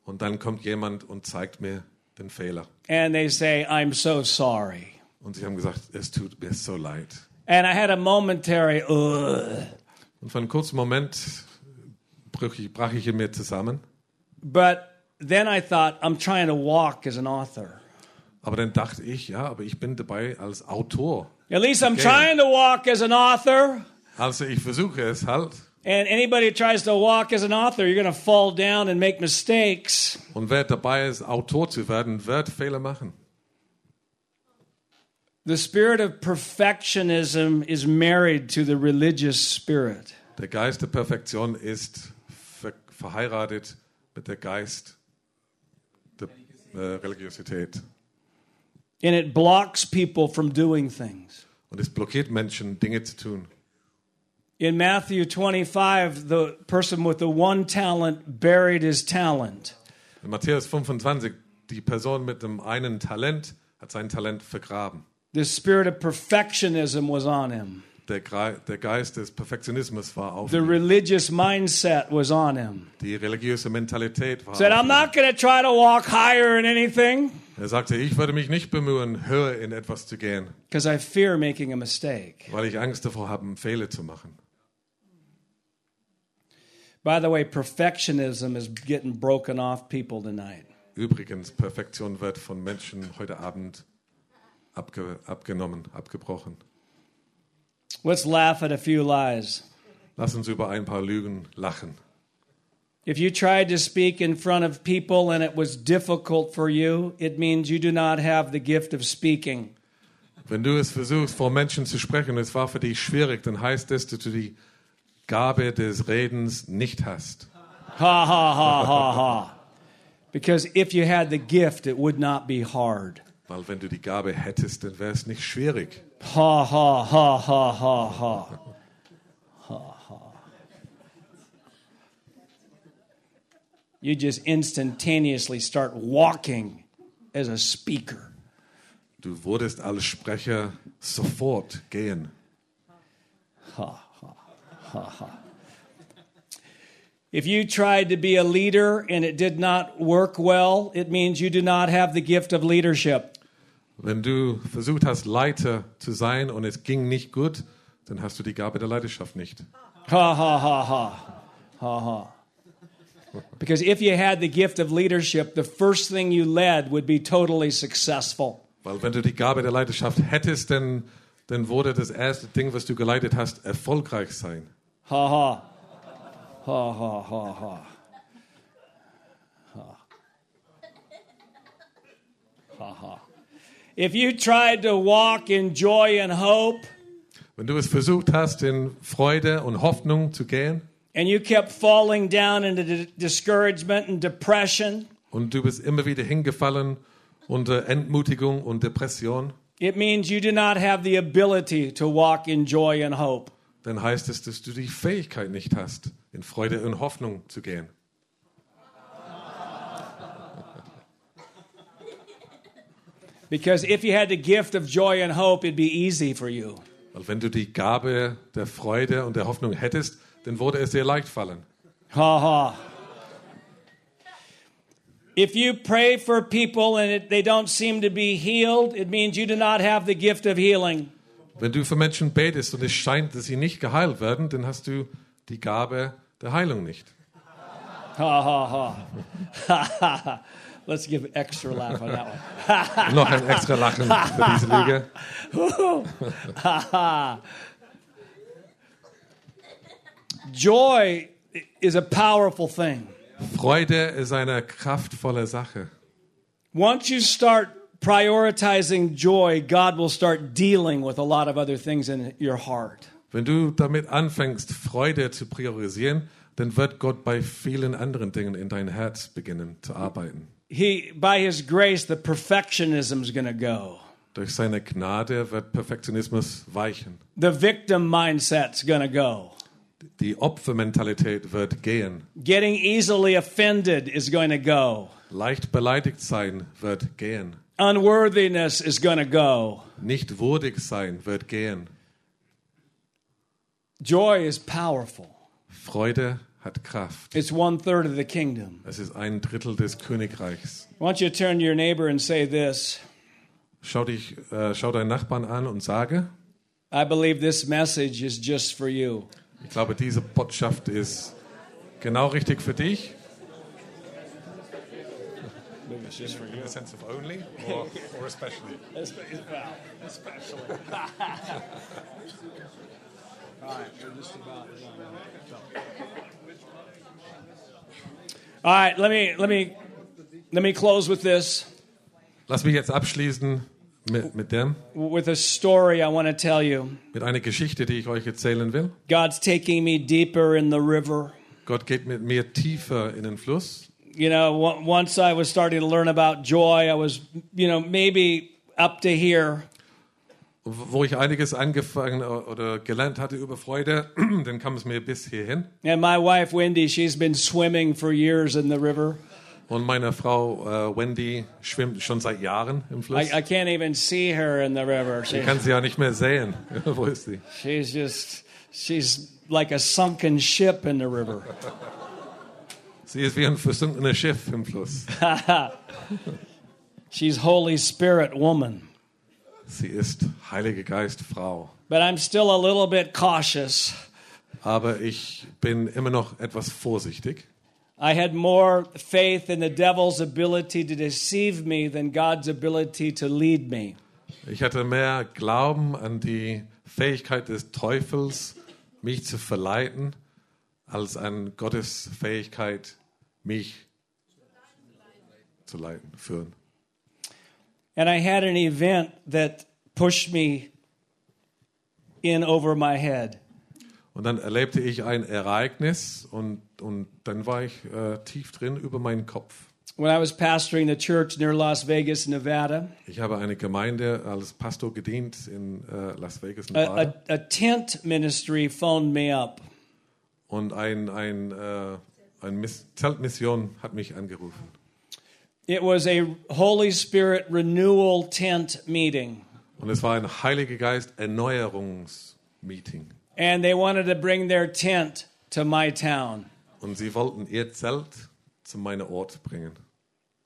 Und dann kommt jemand und zeigt mir den Fehler. And they say, I'm so sorry. Und sie haben gesagt, es tut mir so leid. And I had a momentary, ugh. Und für einen kurzen Moment brach ich, brach ich in mir zusammen. But then I thought, I'm trying to walk as an author. Aber dann dachte ich, ja, aber ich bin dabei als Autor. At least I'm trying to walk as an author. Also ich versuche es halt. And anybody who tries to walk as an author, you're going to fall down and make mistakes. Und wer dabei ist, Autor zu werden, wird Fehler machen. The spirit of perfectionism is married to the religious spirit. Der Geist der Perfektion ist ver verheiratet mit der Geist der äh, Religiosität. And it blocks people from doing things. Und es blockiert Menschen, Dinge zu tun. In Matthew 25, the person with the one talent buried his talent. In Matthäus 25, die Person mit dem einen Talent hat sein Talent vergraben. The spirit of perfectionism was on him. Der, der Geist des Perfektionismus war auf The ihm. religious mindset was on him. Die religiöse Mentalität war Said, auf I'm ihm. not going to try to walk higher in anything Er sagte, ich würde mich nicht bemühen, höher in etwas zu gehen, I fear making a mistake. weil ich Angst davor habe, einen Fehler zu machen. By the way, perfectionism is getting broken off people tonight. Übrigens, Perfektion wird von Menschen heute Abend abge abgenommen, abgebrochen. Let's laugh at a few lies. Lass uns über ein paar Lügen lachen. If you tried to speak in front of people and it was difficult for you, it means you do not have the gift of speaking. Wenn du es versuchst, vor Menschen zu sprechen und es war für dich schwierig, dann heißt es, dass du die Gabe des Redens nicht hast. Ha ha ha ha ha. Because if you had the gift, it would not be hard. Weil wenn du die Gabe hättest, dann wäre es nicht schwierig. Ha ha ha ha ha ha. Ha ha. You just instantaneously start walking as a speaker. Du wurdest als Sprecher sofort gehen. If you tried to be a leader and it did not work well, it means you do not have the gift of leadership. Wenn du versucht hast, Leiter zu sein und es ging nicht gut, dann hast du die Gabe der Leidenschaft nicht. Ha ha ha ha. Ha ha. Because if you had the gift of leadership, the first thing you led would be totally successful. Weil wenn du die Gabe der Leidenschaft hättest, dann dann wurde das erste Ding, was du geleitet hast, erfolgreich sein. Ha ha. Ha ha ha ha. Ha. Ha ha. If you tried to walk in joy and hope Wenn du es versucht hast, in Freude und Hoffnung zu gehen and you kept falling down into di- discouragement and depression, und du bist immer wieder hingefallen unter Entmutigung und Depression, it means you do not have the ability to walk in joy and hope. dann heißt es, dass du die Fähigkeit nicht hast, in Freude und Hoffnung zu gehen. Because if you had the gift of joy and hope, it'd be easy for you. Weil wenn du die Gabe der Freude und der Hoffnung hättest, dann würde es dir leicht fallen. Ha ha. If you pray for people and it, they don't seem to be healed, it means you do not have the gift of healing. Wenn du für Menschen betest und es scheint, dass sie nicht geheilt werden, dann hast du die Gabe der Heilung nicht. Ha ha ha. Let's give an extra laugh on that one. Noch ein extra Lachen für diese Lüge. Joy is a powerful thing. Freude ist eine kraftvolle Sache. Once you start prioritizing joy, God will start dealing with a lot of other things in your heart. Wenn du damit anfängst, Freude zu priorisieren, dann wird Gott bei vielen anderen Dingen in dein Herz beginnen zu arbeiten. He, by His grace, the perfectionism is going to go. Durch seine Gnade wird Perfektionismus weichen. The victim mindset's going to go. Die Opfermentalität wird gehen. Getting easily offended is going to go. Leicht beleidigt sein wird gehen. Unworthiness is going to go. Nicht würdig sein wird gehen. Joy is powerful. Freude hat Kraft. It's one third of the kingdom. Es ist ein Drittel des Königreichs. I want you to turn to your neighbor and say this Schau, dich, äh, schau deinen Nachbarn an und sage, I believe this message is just for you. ich glaube, diese Botschaft ist genau richtig für dich. It's just for you. In the sense of only or, or especially? Especially. All right, we're just about All right, let me let me let me close with this Lass mich jetzt abschließen mit, mit dem, with a story I want to tell you. mit einer Geschichte, die ich euch erzählen will. God's taking me deeper in the river. Gott geht mit mir tiefer in den Fluss. You know, once I was starting to learn about joy, I was, you know, maybe up to here. Wo ich einiges angefangen oder gelernt hatte über Freude, dann kam es mir bis hierhin. And my wife Wendy, she's been swimming for years in the river. Und meine Frau äh, Wendy schwimmt schon seit Jahren im Fluss. I, I can't even see her in the river. She, Ich kann sie ja nicht mehr sehen. Wo ist sie? she's just, she's like a sunken ship in the river. Sie ist wie ein versunkenes Schiff im Fluss. She's Holy Spirit woman. Sie ist Heilige Geist Frau. But I'm still a little bit cautious. Aber ich bin immer noch etwas vorsichtig. I had more faith in the devil's ability to deceive me than God's ability to lead me. Ich hatte mehr Glauben an die Fähigkeit des Teufels, mich zu verleiten, als an Gottes Fähigkeit, mich zu leiten, führen. And I had an event that pushed me in over my head. Und dann erlebte ich ein Ereignis und, und dann war ich äh, tief drin über meinen Kopf. When I was pastoring the church near Las Vegas, Nevada, Ich habe eine Gemeinde als Pastor gedient in äh, Las Vegas, a, Nevada. a, a tent ministry phoned me up. Und ein, ein, äh, ein Miss Zeltmission hat mich angerufen. It was a Holy Spirit renewal tent meeting. Und es war ein Heiliger Geist Erneuerungsmeeting. And they wanted to bring their tent to my town. Und sie wollten ihr Zelt zu meinem Ort bringen.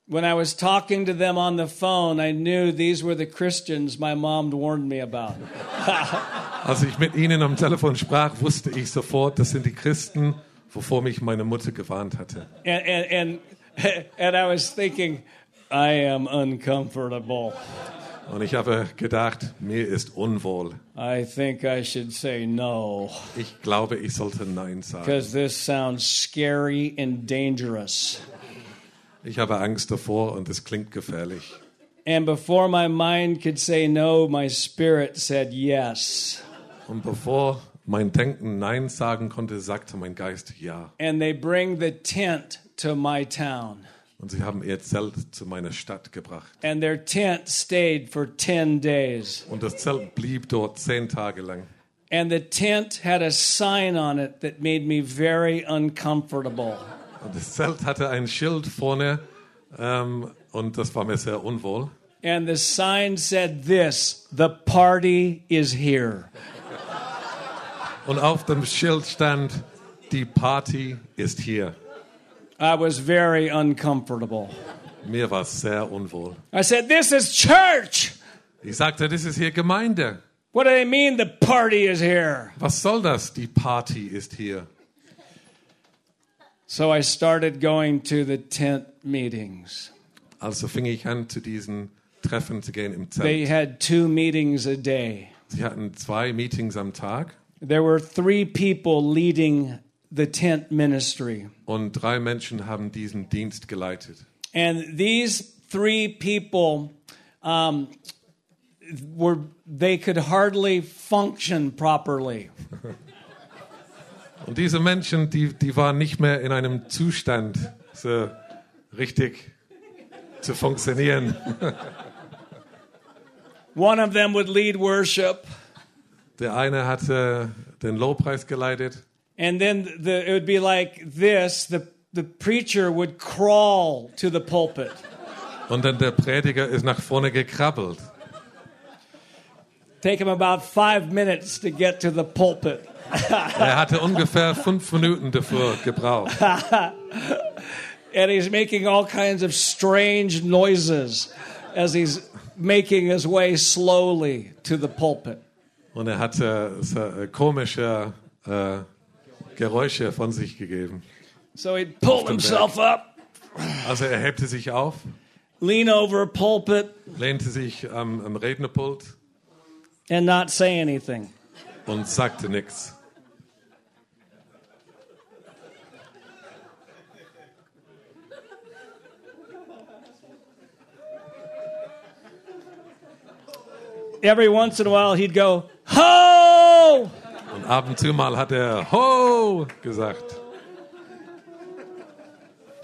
When I was talking to them on the phone, I knew these were the Christians my mom warned me about. Als ich mit ihnen am Telefon sprach, wusste ich sofort, das sind die Christen, wovor mich meine Mutter gewarnt hatte. And, and, and, and I was thinking, I am uncomfortable. Und ich habe gedacht, mir ist unwohl. I think I should say no Ich glaube, ich sollte Nein sagen. because this sounds scary and dangerous. Ich habe Angst davor und es klingt gefährlich. And before my mind could say no, my spirit said yes. Und bevor mein Denken Nein sagen konnte, sagte mein Geist Ja. And they bring the tent to my town. Und sie haben ihr Zelt zu meiner Stadt gebracht. And their tent stayed for 10 days. Und das Zelt blieb dort zehn Tage lang. And the tent had a sign on it that made me very uncomfortable. Und das Zelt hatte ein Schild vorne ähm, und das war mir sehr unwohl. And the sign said this The party is here. Und auf dem Schild stand, die Party ist hier. I was very uncomfortable. Mir war sehr unwohl. I said, This is church. Ich sagte, das ist hier Gemeinde. What do they mean the party is here? Was soll das? Die Party ist hier. So I started going to the tent meetings. Also fing ich an, zu diesen Treffen zu gehen im They had two meetings a day. Sie hatten zwei Meetings am Tag There were three people leading the tent ministry. und drei Menschen haben diesen Dienst geleitet. And these three people um, were, they could hardly function properly. Und diese Menschen, die, die waren nicht mehr in einem Zustand, so richtig zu funktionieren. One of them would lead worship, Der eine hatte den Lobpreis geleitet and then the, it would be like this the, the preacher would crawl to the pulpit. und dann der Prediger ist nach vorne gekrabbelt. Take him about five minutes to get to the pulpit. Er hatte ungefähr fünf Minuten dafür gebraucht. And he's making all kinds of strange noises as he's making his way slowly to the pulpit. Und er hatte äh, komische äh, Geräusche von sich gegeben. So he'd pull dem himself up, Also er hebte sich auf, lean over a pulpit, lehnte sich am, am Rednerpult and not say anything. und sagte nichts. Every once in a while, he'd go, Ho! Ab und zu mal hat er Ho gesagt.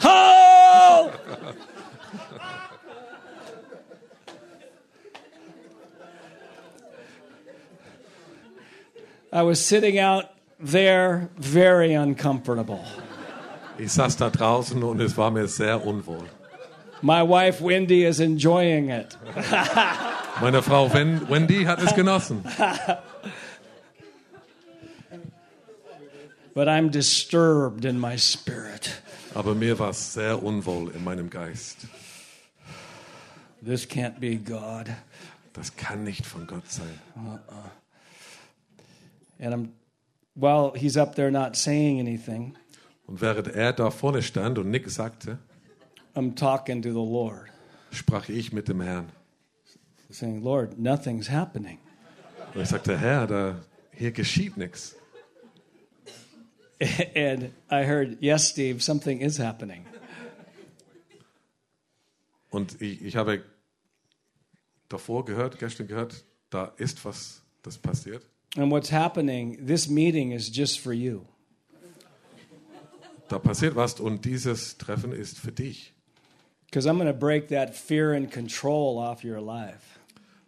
Ho! I was sitting out there very uncomfortable. Ich saß da draußen und es war mir sehr unwohl. My wife Wendy is enjoying it. Meine Frau Wen- Wendy hat es genossen. But I'm disturbed in my spirit. Aber mir war es sehr unwohl in meinem Geist. This can't be God. Das kann nicht von Gott sein. And I'm, while he's up there not saying anything, Und während er da vorne stand und nichts sagte, I'm talking to the Lord, sprach ich mit dem Herrn. saying, Lord, nothing's happening. Und ich sagte, Herr, da, hier geschieht nichts. And I heard, Yes, Steve, something is happening. Und ich, ich habe davor gehört, gestern gehört, da ist was, das passiert. And what's happening, this meeting is just for you. Da passiert was und dieses Treffen ist für dich. Because I'm going to break that fear and control off your life.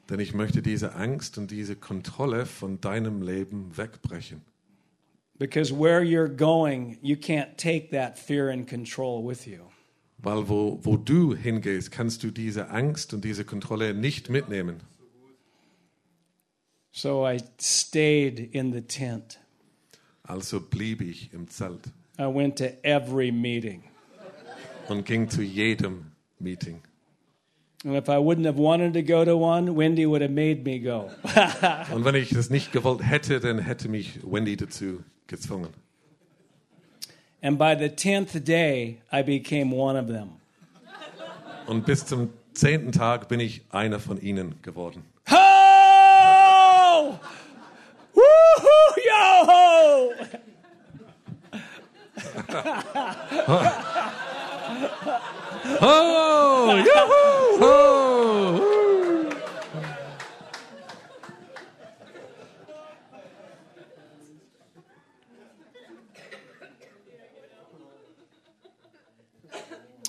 Denn ich möchte diese Angst und diese Kontrolle von deinem Leben wegbrechen. Because where you're going, you can't take that fear and control with you. Weil wo, wo du hingehst, kannst du diese Angst und diese Kontrolle nicht mitnehmen. So I stayed in the tent. Also blieb ich im Zelt I went to every meeting. und ging zu jedem Meeting. And if I wouldn't have wanted to go to one, Wendy would have made me go. Und wenn ich das nicht gewollt hätte, dann hätte mich Wendy dazu gezwungen. and by the 10th day, I became one of them. Und bis zum zehnten Tag bin ich einer von ihnen geworden. Ho! Woohoo! Yo ho! Oh, oh.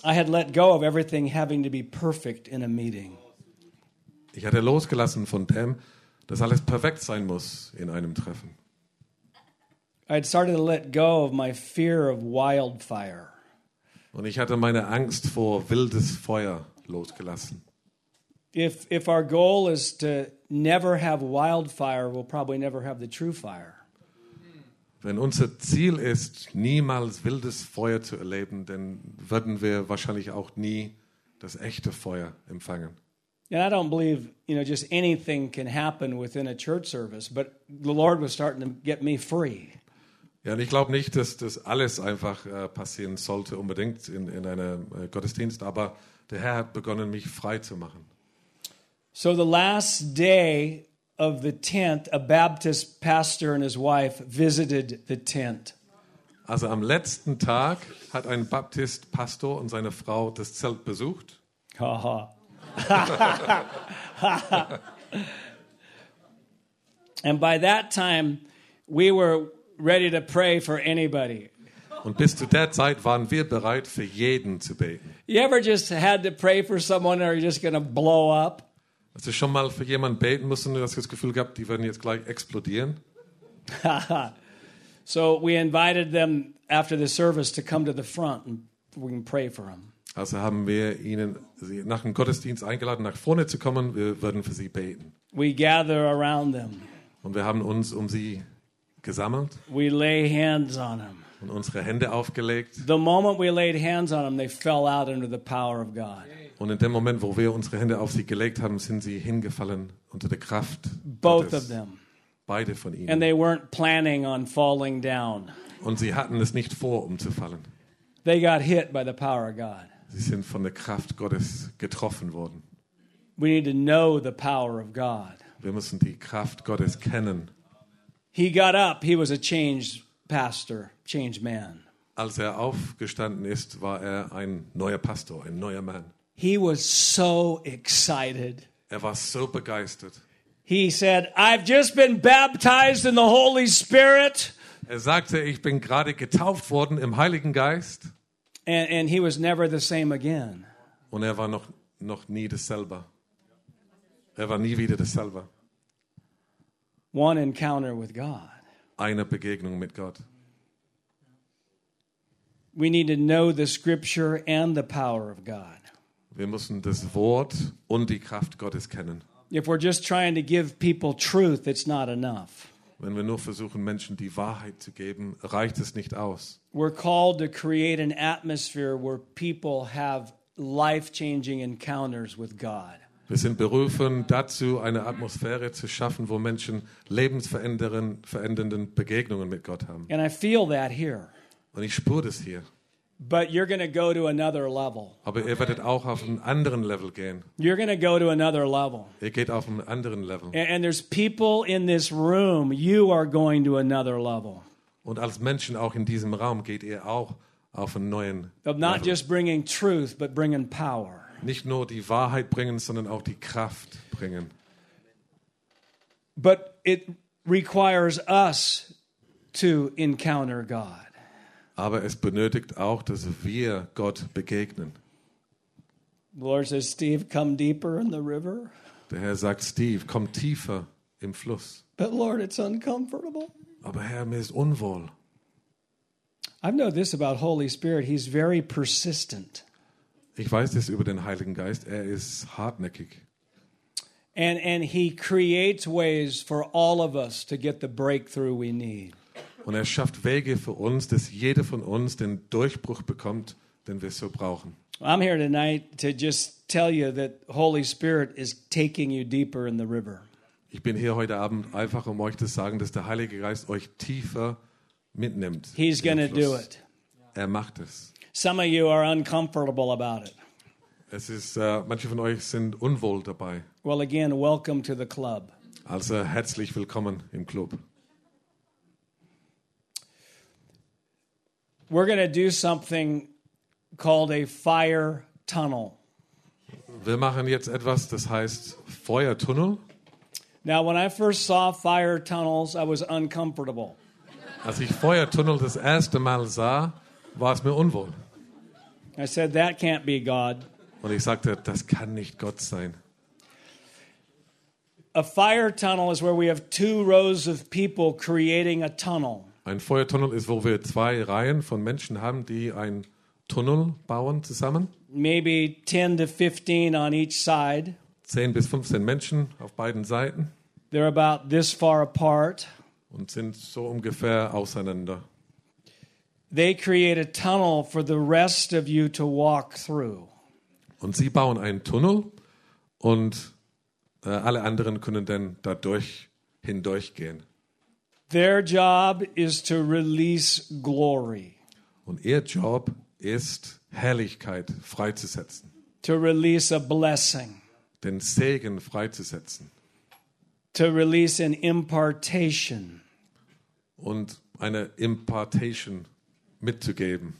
I had let go of everything having to be perfect in a meeting. Ich hatte losgelassen von dem, dass alles perfekt sein muss in einem Treffen. I had started to let go of my fear of wildfire. Und ich hatte meine Angst vor wildes Feuer losgelassen. If if our goal is to never have wildfire, we'll probably never have the true fire. Wenn unser Ziel ist, niemals wildes Feuer zu erleben, dann würden wir wahrscheinlich auch nie das echte Feuer empfangen. And I don't believe, you know, just anything can happen within a church service, but the Lord was starting to get me free. Ja, und ich glaube nicht, dass das alles einfach äh, passieren sollte, unbedingt in, in einem äh, Gottesdienst, aber der Herr hat begonnen, mich frei zu machen. So the last day of the tent, a Baptist pastor and his wife visited the tent. Also am letzten Tag hat ein Baptist, Pastor und seine Frau das Zelt besucht. Haha. and by that time, we were ready to pray for anybody. Und bis zu der Zeit waren wir bereit, für jeden zu beten. You ever just had to pray for someone or you're just going to blow up? Hast du schon mal für jemanden beten müssen und du hast das Gefühl gehabt, die werden jetzt gleich explodieren? so we invited them after the service to come to the front and we can pray for them. Also haben wir ihnen nach dem Gottesdienst eingeladen, nach vorne zu kommen. Wir würden für sie beten. We gather around them. Und wir haben uns um sie gesammelt We lay hands on them. Und unsere Hände aufgelegt. The moment we laid hands on them, they fell out under the power of God. Und in dem Moment, wo wir unsere Hände auf sie gelegt haben, sind sie hingefallen unter der Kraft Both Gottes. of them. Beide von And ihnen. they weren't planning on falling down. Und sie hatten es nicht vor, umzufallen. They got hit by the power of God. Sie sind von der Kraft Gottes getroffen worden. We need to know the power of God. Wir müssen die Kraft Gottes kennen. He got up. He was a changed pastor, changed man. Als er aufgestanden ist, war er ein neuer Pastor, ein neuer Mann. He was so excited. Er war so begeistert. He said, I've just been baptized in the Holy Spirit. Er sagte, ich bin gerade getauft worden im Heiligen Geist. And, and he was never the same again. Und er war noch, noch nie dasselbe. Er war nie wieder dasselbe. One encounter with God. Eine Begegnung mit Gott. We need to know the scripture and the power of God. Wir müssen das Wort und die Kraft Gottes kennen. If we're just trying to give people truth, it's not enough. Wenn wir nur versuchen, Menschen die Wahrheit zu geben, reicht es nicht aus. We're called to create an atmosphere where people have life changing encounters with God. Wir sind berufen dazu, eine Atmosphäre zu schaffen, wo Menschen lebensverändernden verändernden Begegnungen mit Gott haben. And I feel that here. Und ich spüre das hier. But you're going to go to another level. Aber ihr werdet auch auf einen anderen Level gehen. You're going to go to another level. Ihr geht auf einen anderen Level. And, and there's people in this room, you are going to another level. Und als Menschen auch in diesem Raum geht ihr auch auf einen neuen Of not Level. just bringing truth, but bringing power. Nicht nur die Wahrheit bringen, sondern auch die Kraft bringen. But it requires us to encounter God. Aber es benötigt auch, dass wir Gott begegnen. The Lord says, Steve, come deeper in the river. Der Herr sagt, Steve, komm tiefer im Fluss. But Lord, it's uncomfortable. Aber Herr, mir ist unwohl. I know this about Holy Spirit. He's very persistent. Ich weiß das über den Heiligen Geist. Er ist hartnäckig. And, and he creates ways for all of us to get the breakthrough we need. Und er schafft Wege für uns, dass jeder von uns den Durchbruch bekommt, den wir so brauchen. I'm here tonight to just tell you that Holy Spirit is taking you deeper in the river. Ich bin hier heute Abend einfach, um euch zu sagen, dass der Heilige Geist euch tiefer mitnimmt. He's going to do it. Er macht es. Some of you are uncomfortable about it. Es ist, äh, manche von euch sind unwohl dabei. Well, again, welcome to the club. Also herzlich willkommen im Club. We're going to do something called a fire tunnel. Wir machen jetzt etwas, das heißt Feuertunnel. Now, when I first saw fire tunnels, I was uncomfortable. Als ich Feuertunnel das erste Mal sah, war es mir unwohl. I said, That can't be God. Und ich sagte, das kann nicht Gott sein. A fire tunnel is where we have two rows of people creating a tunnel. Ein Feuertunnel ist, wo wir zwei Reihen von Menschen haben, die einen Tunnel bauen zusammen. maybe 10 to 15 on each side. 10 bis 15 Menschen auf beiden Seiten They're about this far apart. und sind so ungefähr auseinander. They create a tunnel for the rest of you to walk through. Und sie bauen einen Tunnel und äh, alle anderen können dann dadurch hindurchgehen. Their job is to release glory, Und ihr Job ist, Herrlichkeit freizusetzen, to release a blessing, den Segen freizusetzen to release an impartation. und eine Impartation mitzugeben.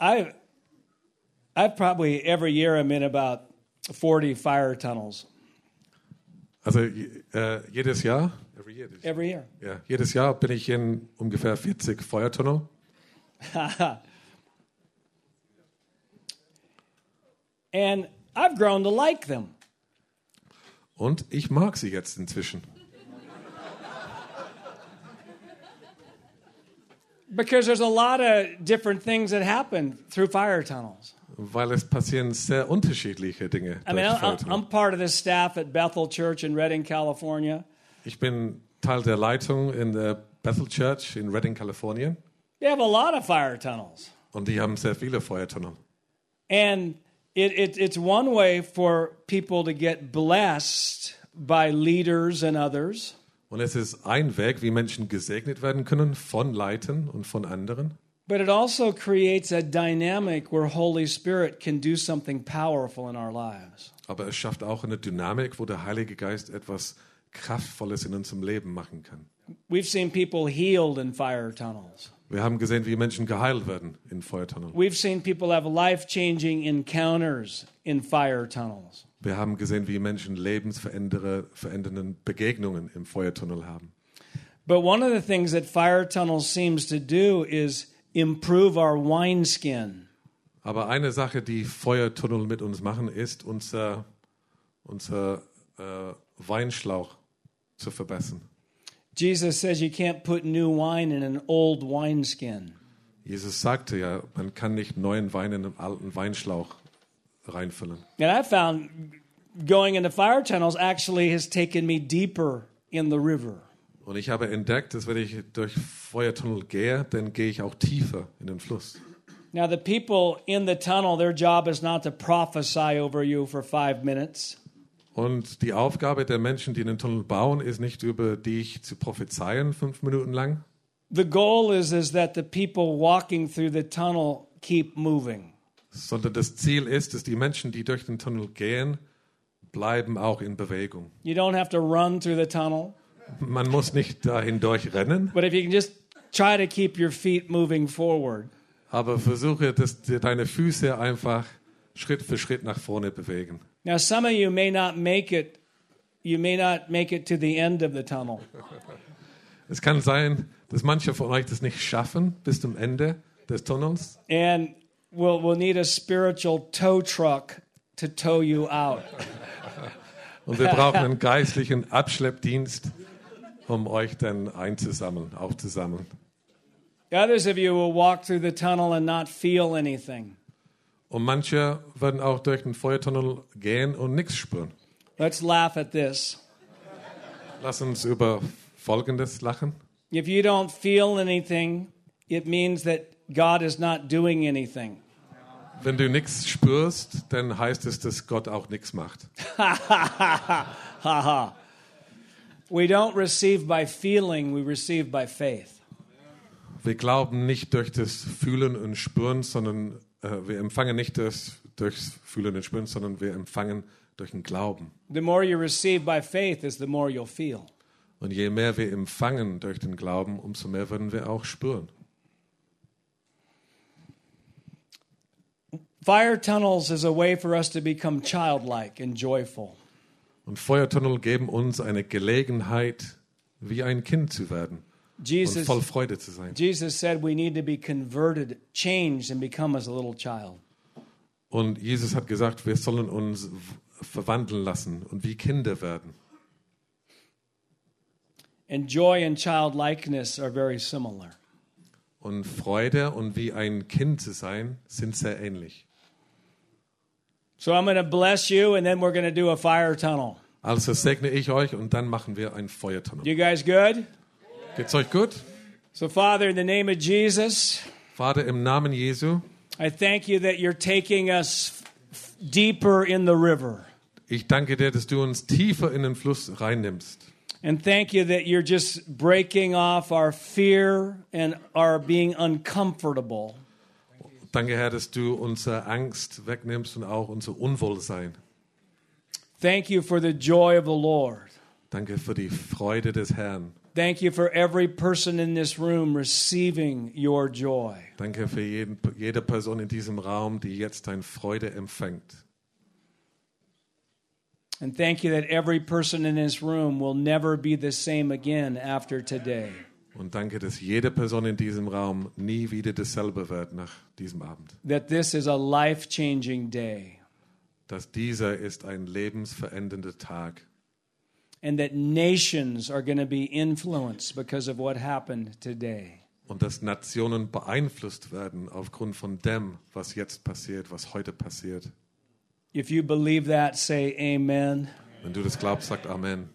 I, I probably every year I'm in about 40 fire tunnels. Also äh, jedes Jahr, every year, Every year. ja, jedes Jahr bin ich in ungefähr 40 Feuertunnel And I've grown to like them. und ich mag sie jetzt inzwischen. Because there's a lot of different things that happen through fire tunnels. Weil es passieren sehr unterschiedliche Dinge. I mean, I'm, I'm part of the staff at Bethel Church in Redding, California. Ich bin Teil der Leitung in der Bethel Church in Redding, Kalifornien. They have a lot of fire tunnels. Und die haben sehr viele Feuertunnel. And it, it, it's one way for people to get blessed by leaders and others. Und es ist ein Weg, wie Menschen gesegnet werden können von Leitern und von anderen. But it also creates a dynamic where Holy Spirit can do something powerful in our lives. Aber es schafft auch eine Dynamik, wo der Heilige Geist etwas Kraftvolles in unserem Leben machen kann. We've seen people healed in fire tunnels. Wir haben gesehen, wie Menschen geheilt werden in Feuertunneln. We've seen people have life changing encounters in fire tunnels. Wir haben gesehen, wie Menschen lebensverändernden Begegnungen im Feuertunnel haben. But one of the things that fire tunnels seems to do is improve our wineskin. Aber eine Sache, die Feuertunnel mit uns machen, ist, unser, unser äh, Weinschlauch zu verbessern. Jesus says you can't put new wine in an old wineskin. Jesus sagte ja, man kann nicht neuen Wein in einen alten Weinschlauch reinfüllen. And I found going into fire tunnels actually has taken me deeper in the river. Und ich habe entdeckt, dass wenn ich durch Feuertunnel gehe, dann gehe ich auch tiefer in den Fluss. Now, the people in the tunnel, their job is not to prophesy over you for five minutes. Und die Aufgabe der Menschen, die den Tunnel bauen, ist nicht über dich zu prophezeien fünf Minuten lang, The goal is, is that the people walking through the tunnel keep moving. sondern das Ziel ist, dass die Menschen, die durch den Tunnel gehen, bleiben auch in Bewegung. You don't have to run through the tunnel, Man muss nicht da hindurch rennen, but if you can just try to keep your feet moving forward, aber versuche, dass deine Füße einfach Schritt für Schritt nach vorne bewegen. Now, some of you may not make it. You may not make it to the end of the tunnel. Es kann sein, dass manche von euch das nicht schaffen bis zum Ende des Tunnels. And we'll, we'll need a spiritual tow truck to tow you out. Und wir brauchen einen geistlichen Abschleppdienst, um euch dann einzusammeln, aufzusammeln. Others of you will walk through the tunnel and not feel anything. Und manche werden auch durch den Feuertunnel gehen und nichts spüren. Let's laugh at this. Lass uns über Folgendes lachen. If you don't feel anything, it means that God is not doing anything. Wenn du nichts spürst, dann heißt es, dass Gott auch nichts macht. We don't receive by feeling, we receive by faith. Wir glauben nicht durch das Fühlen und Spüren, sondern wir empfangen nicht das durchs Fühlen und Spüren, sondern wir empfangen durch den Glauben. The more you receive by faith is the more you'll feel. Und je mehr wir empfangen durch den Glauben, umso mehr werden wir auch spüren. Fire tunnels is a way for us to become childlike and joyful. Und Feuertunnel geben uns eine Gelegenheit, wie ein Kind zu werden und Jesus voll Freude zu sein. Jesus said we need to be converted, changed and become as a little child. Und Jesus hat gesagt, wir sollen uns verwandeln lassen und wie Kinder werden. And joy and childlikeness are very similar. Und Freude und wie ein Kind zu sein, sind sehr ähnlich. So I'm going to bless you and then we're going to do a fire tunnel. Also segne ich euch und dann machen wir einen Feuertunnel. You guys good? Geht's euch gut? So Father, in the name of Jesus, Vater, im Namen Jesu, I thank you that you're taking us f- deeper in the river. ich danke dir, dass du uns tiefer in den Fluss reinnimmst. And thank you that you're just breaking off our fear and our being uncomfortable. Danke, Herr, dass du unsere Angst wegnimmst und auch unser Unwohlsein. Thank you for the joy of the Lord. Danke für die Freude des Herrn. Thank you for every person in this room receiving your joy. Danke für jeden, jede Person in diesem Raum, die jetzt deine Freude empfängt. And thank you that every person in this room will never be the same again after today. Und danke, dass jede Person in diesem Raum nie wieder dasselbe wird nach diesem Abend. That this is a life changing day. Dass dieser ist ein lebensverändernder Tag. And that nations are going to be influenced because of what happened today. Und dass Nationen beeinflusst werden aufgrund von dem, was jetzt passiert, was heute passiert. If you believe that, say amen. Wenn du das glaubst, sagt Amen.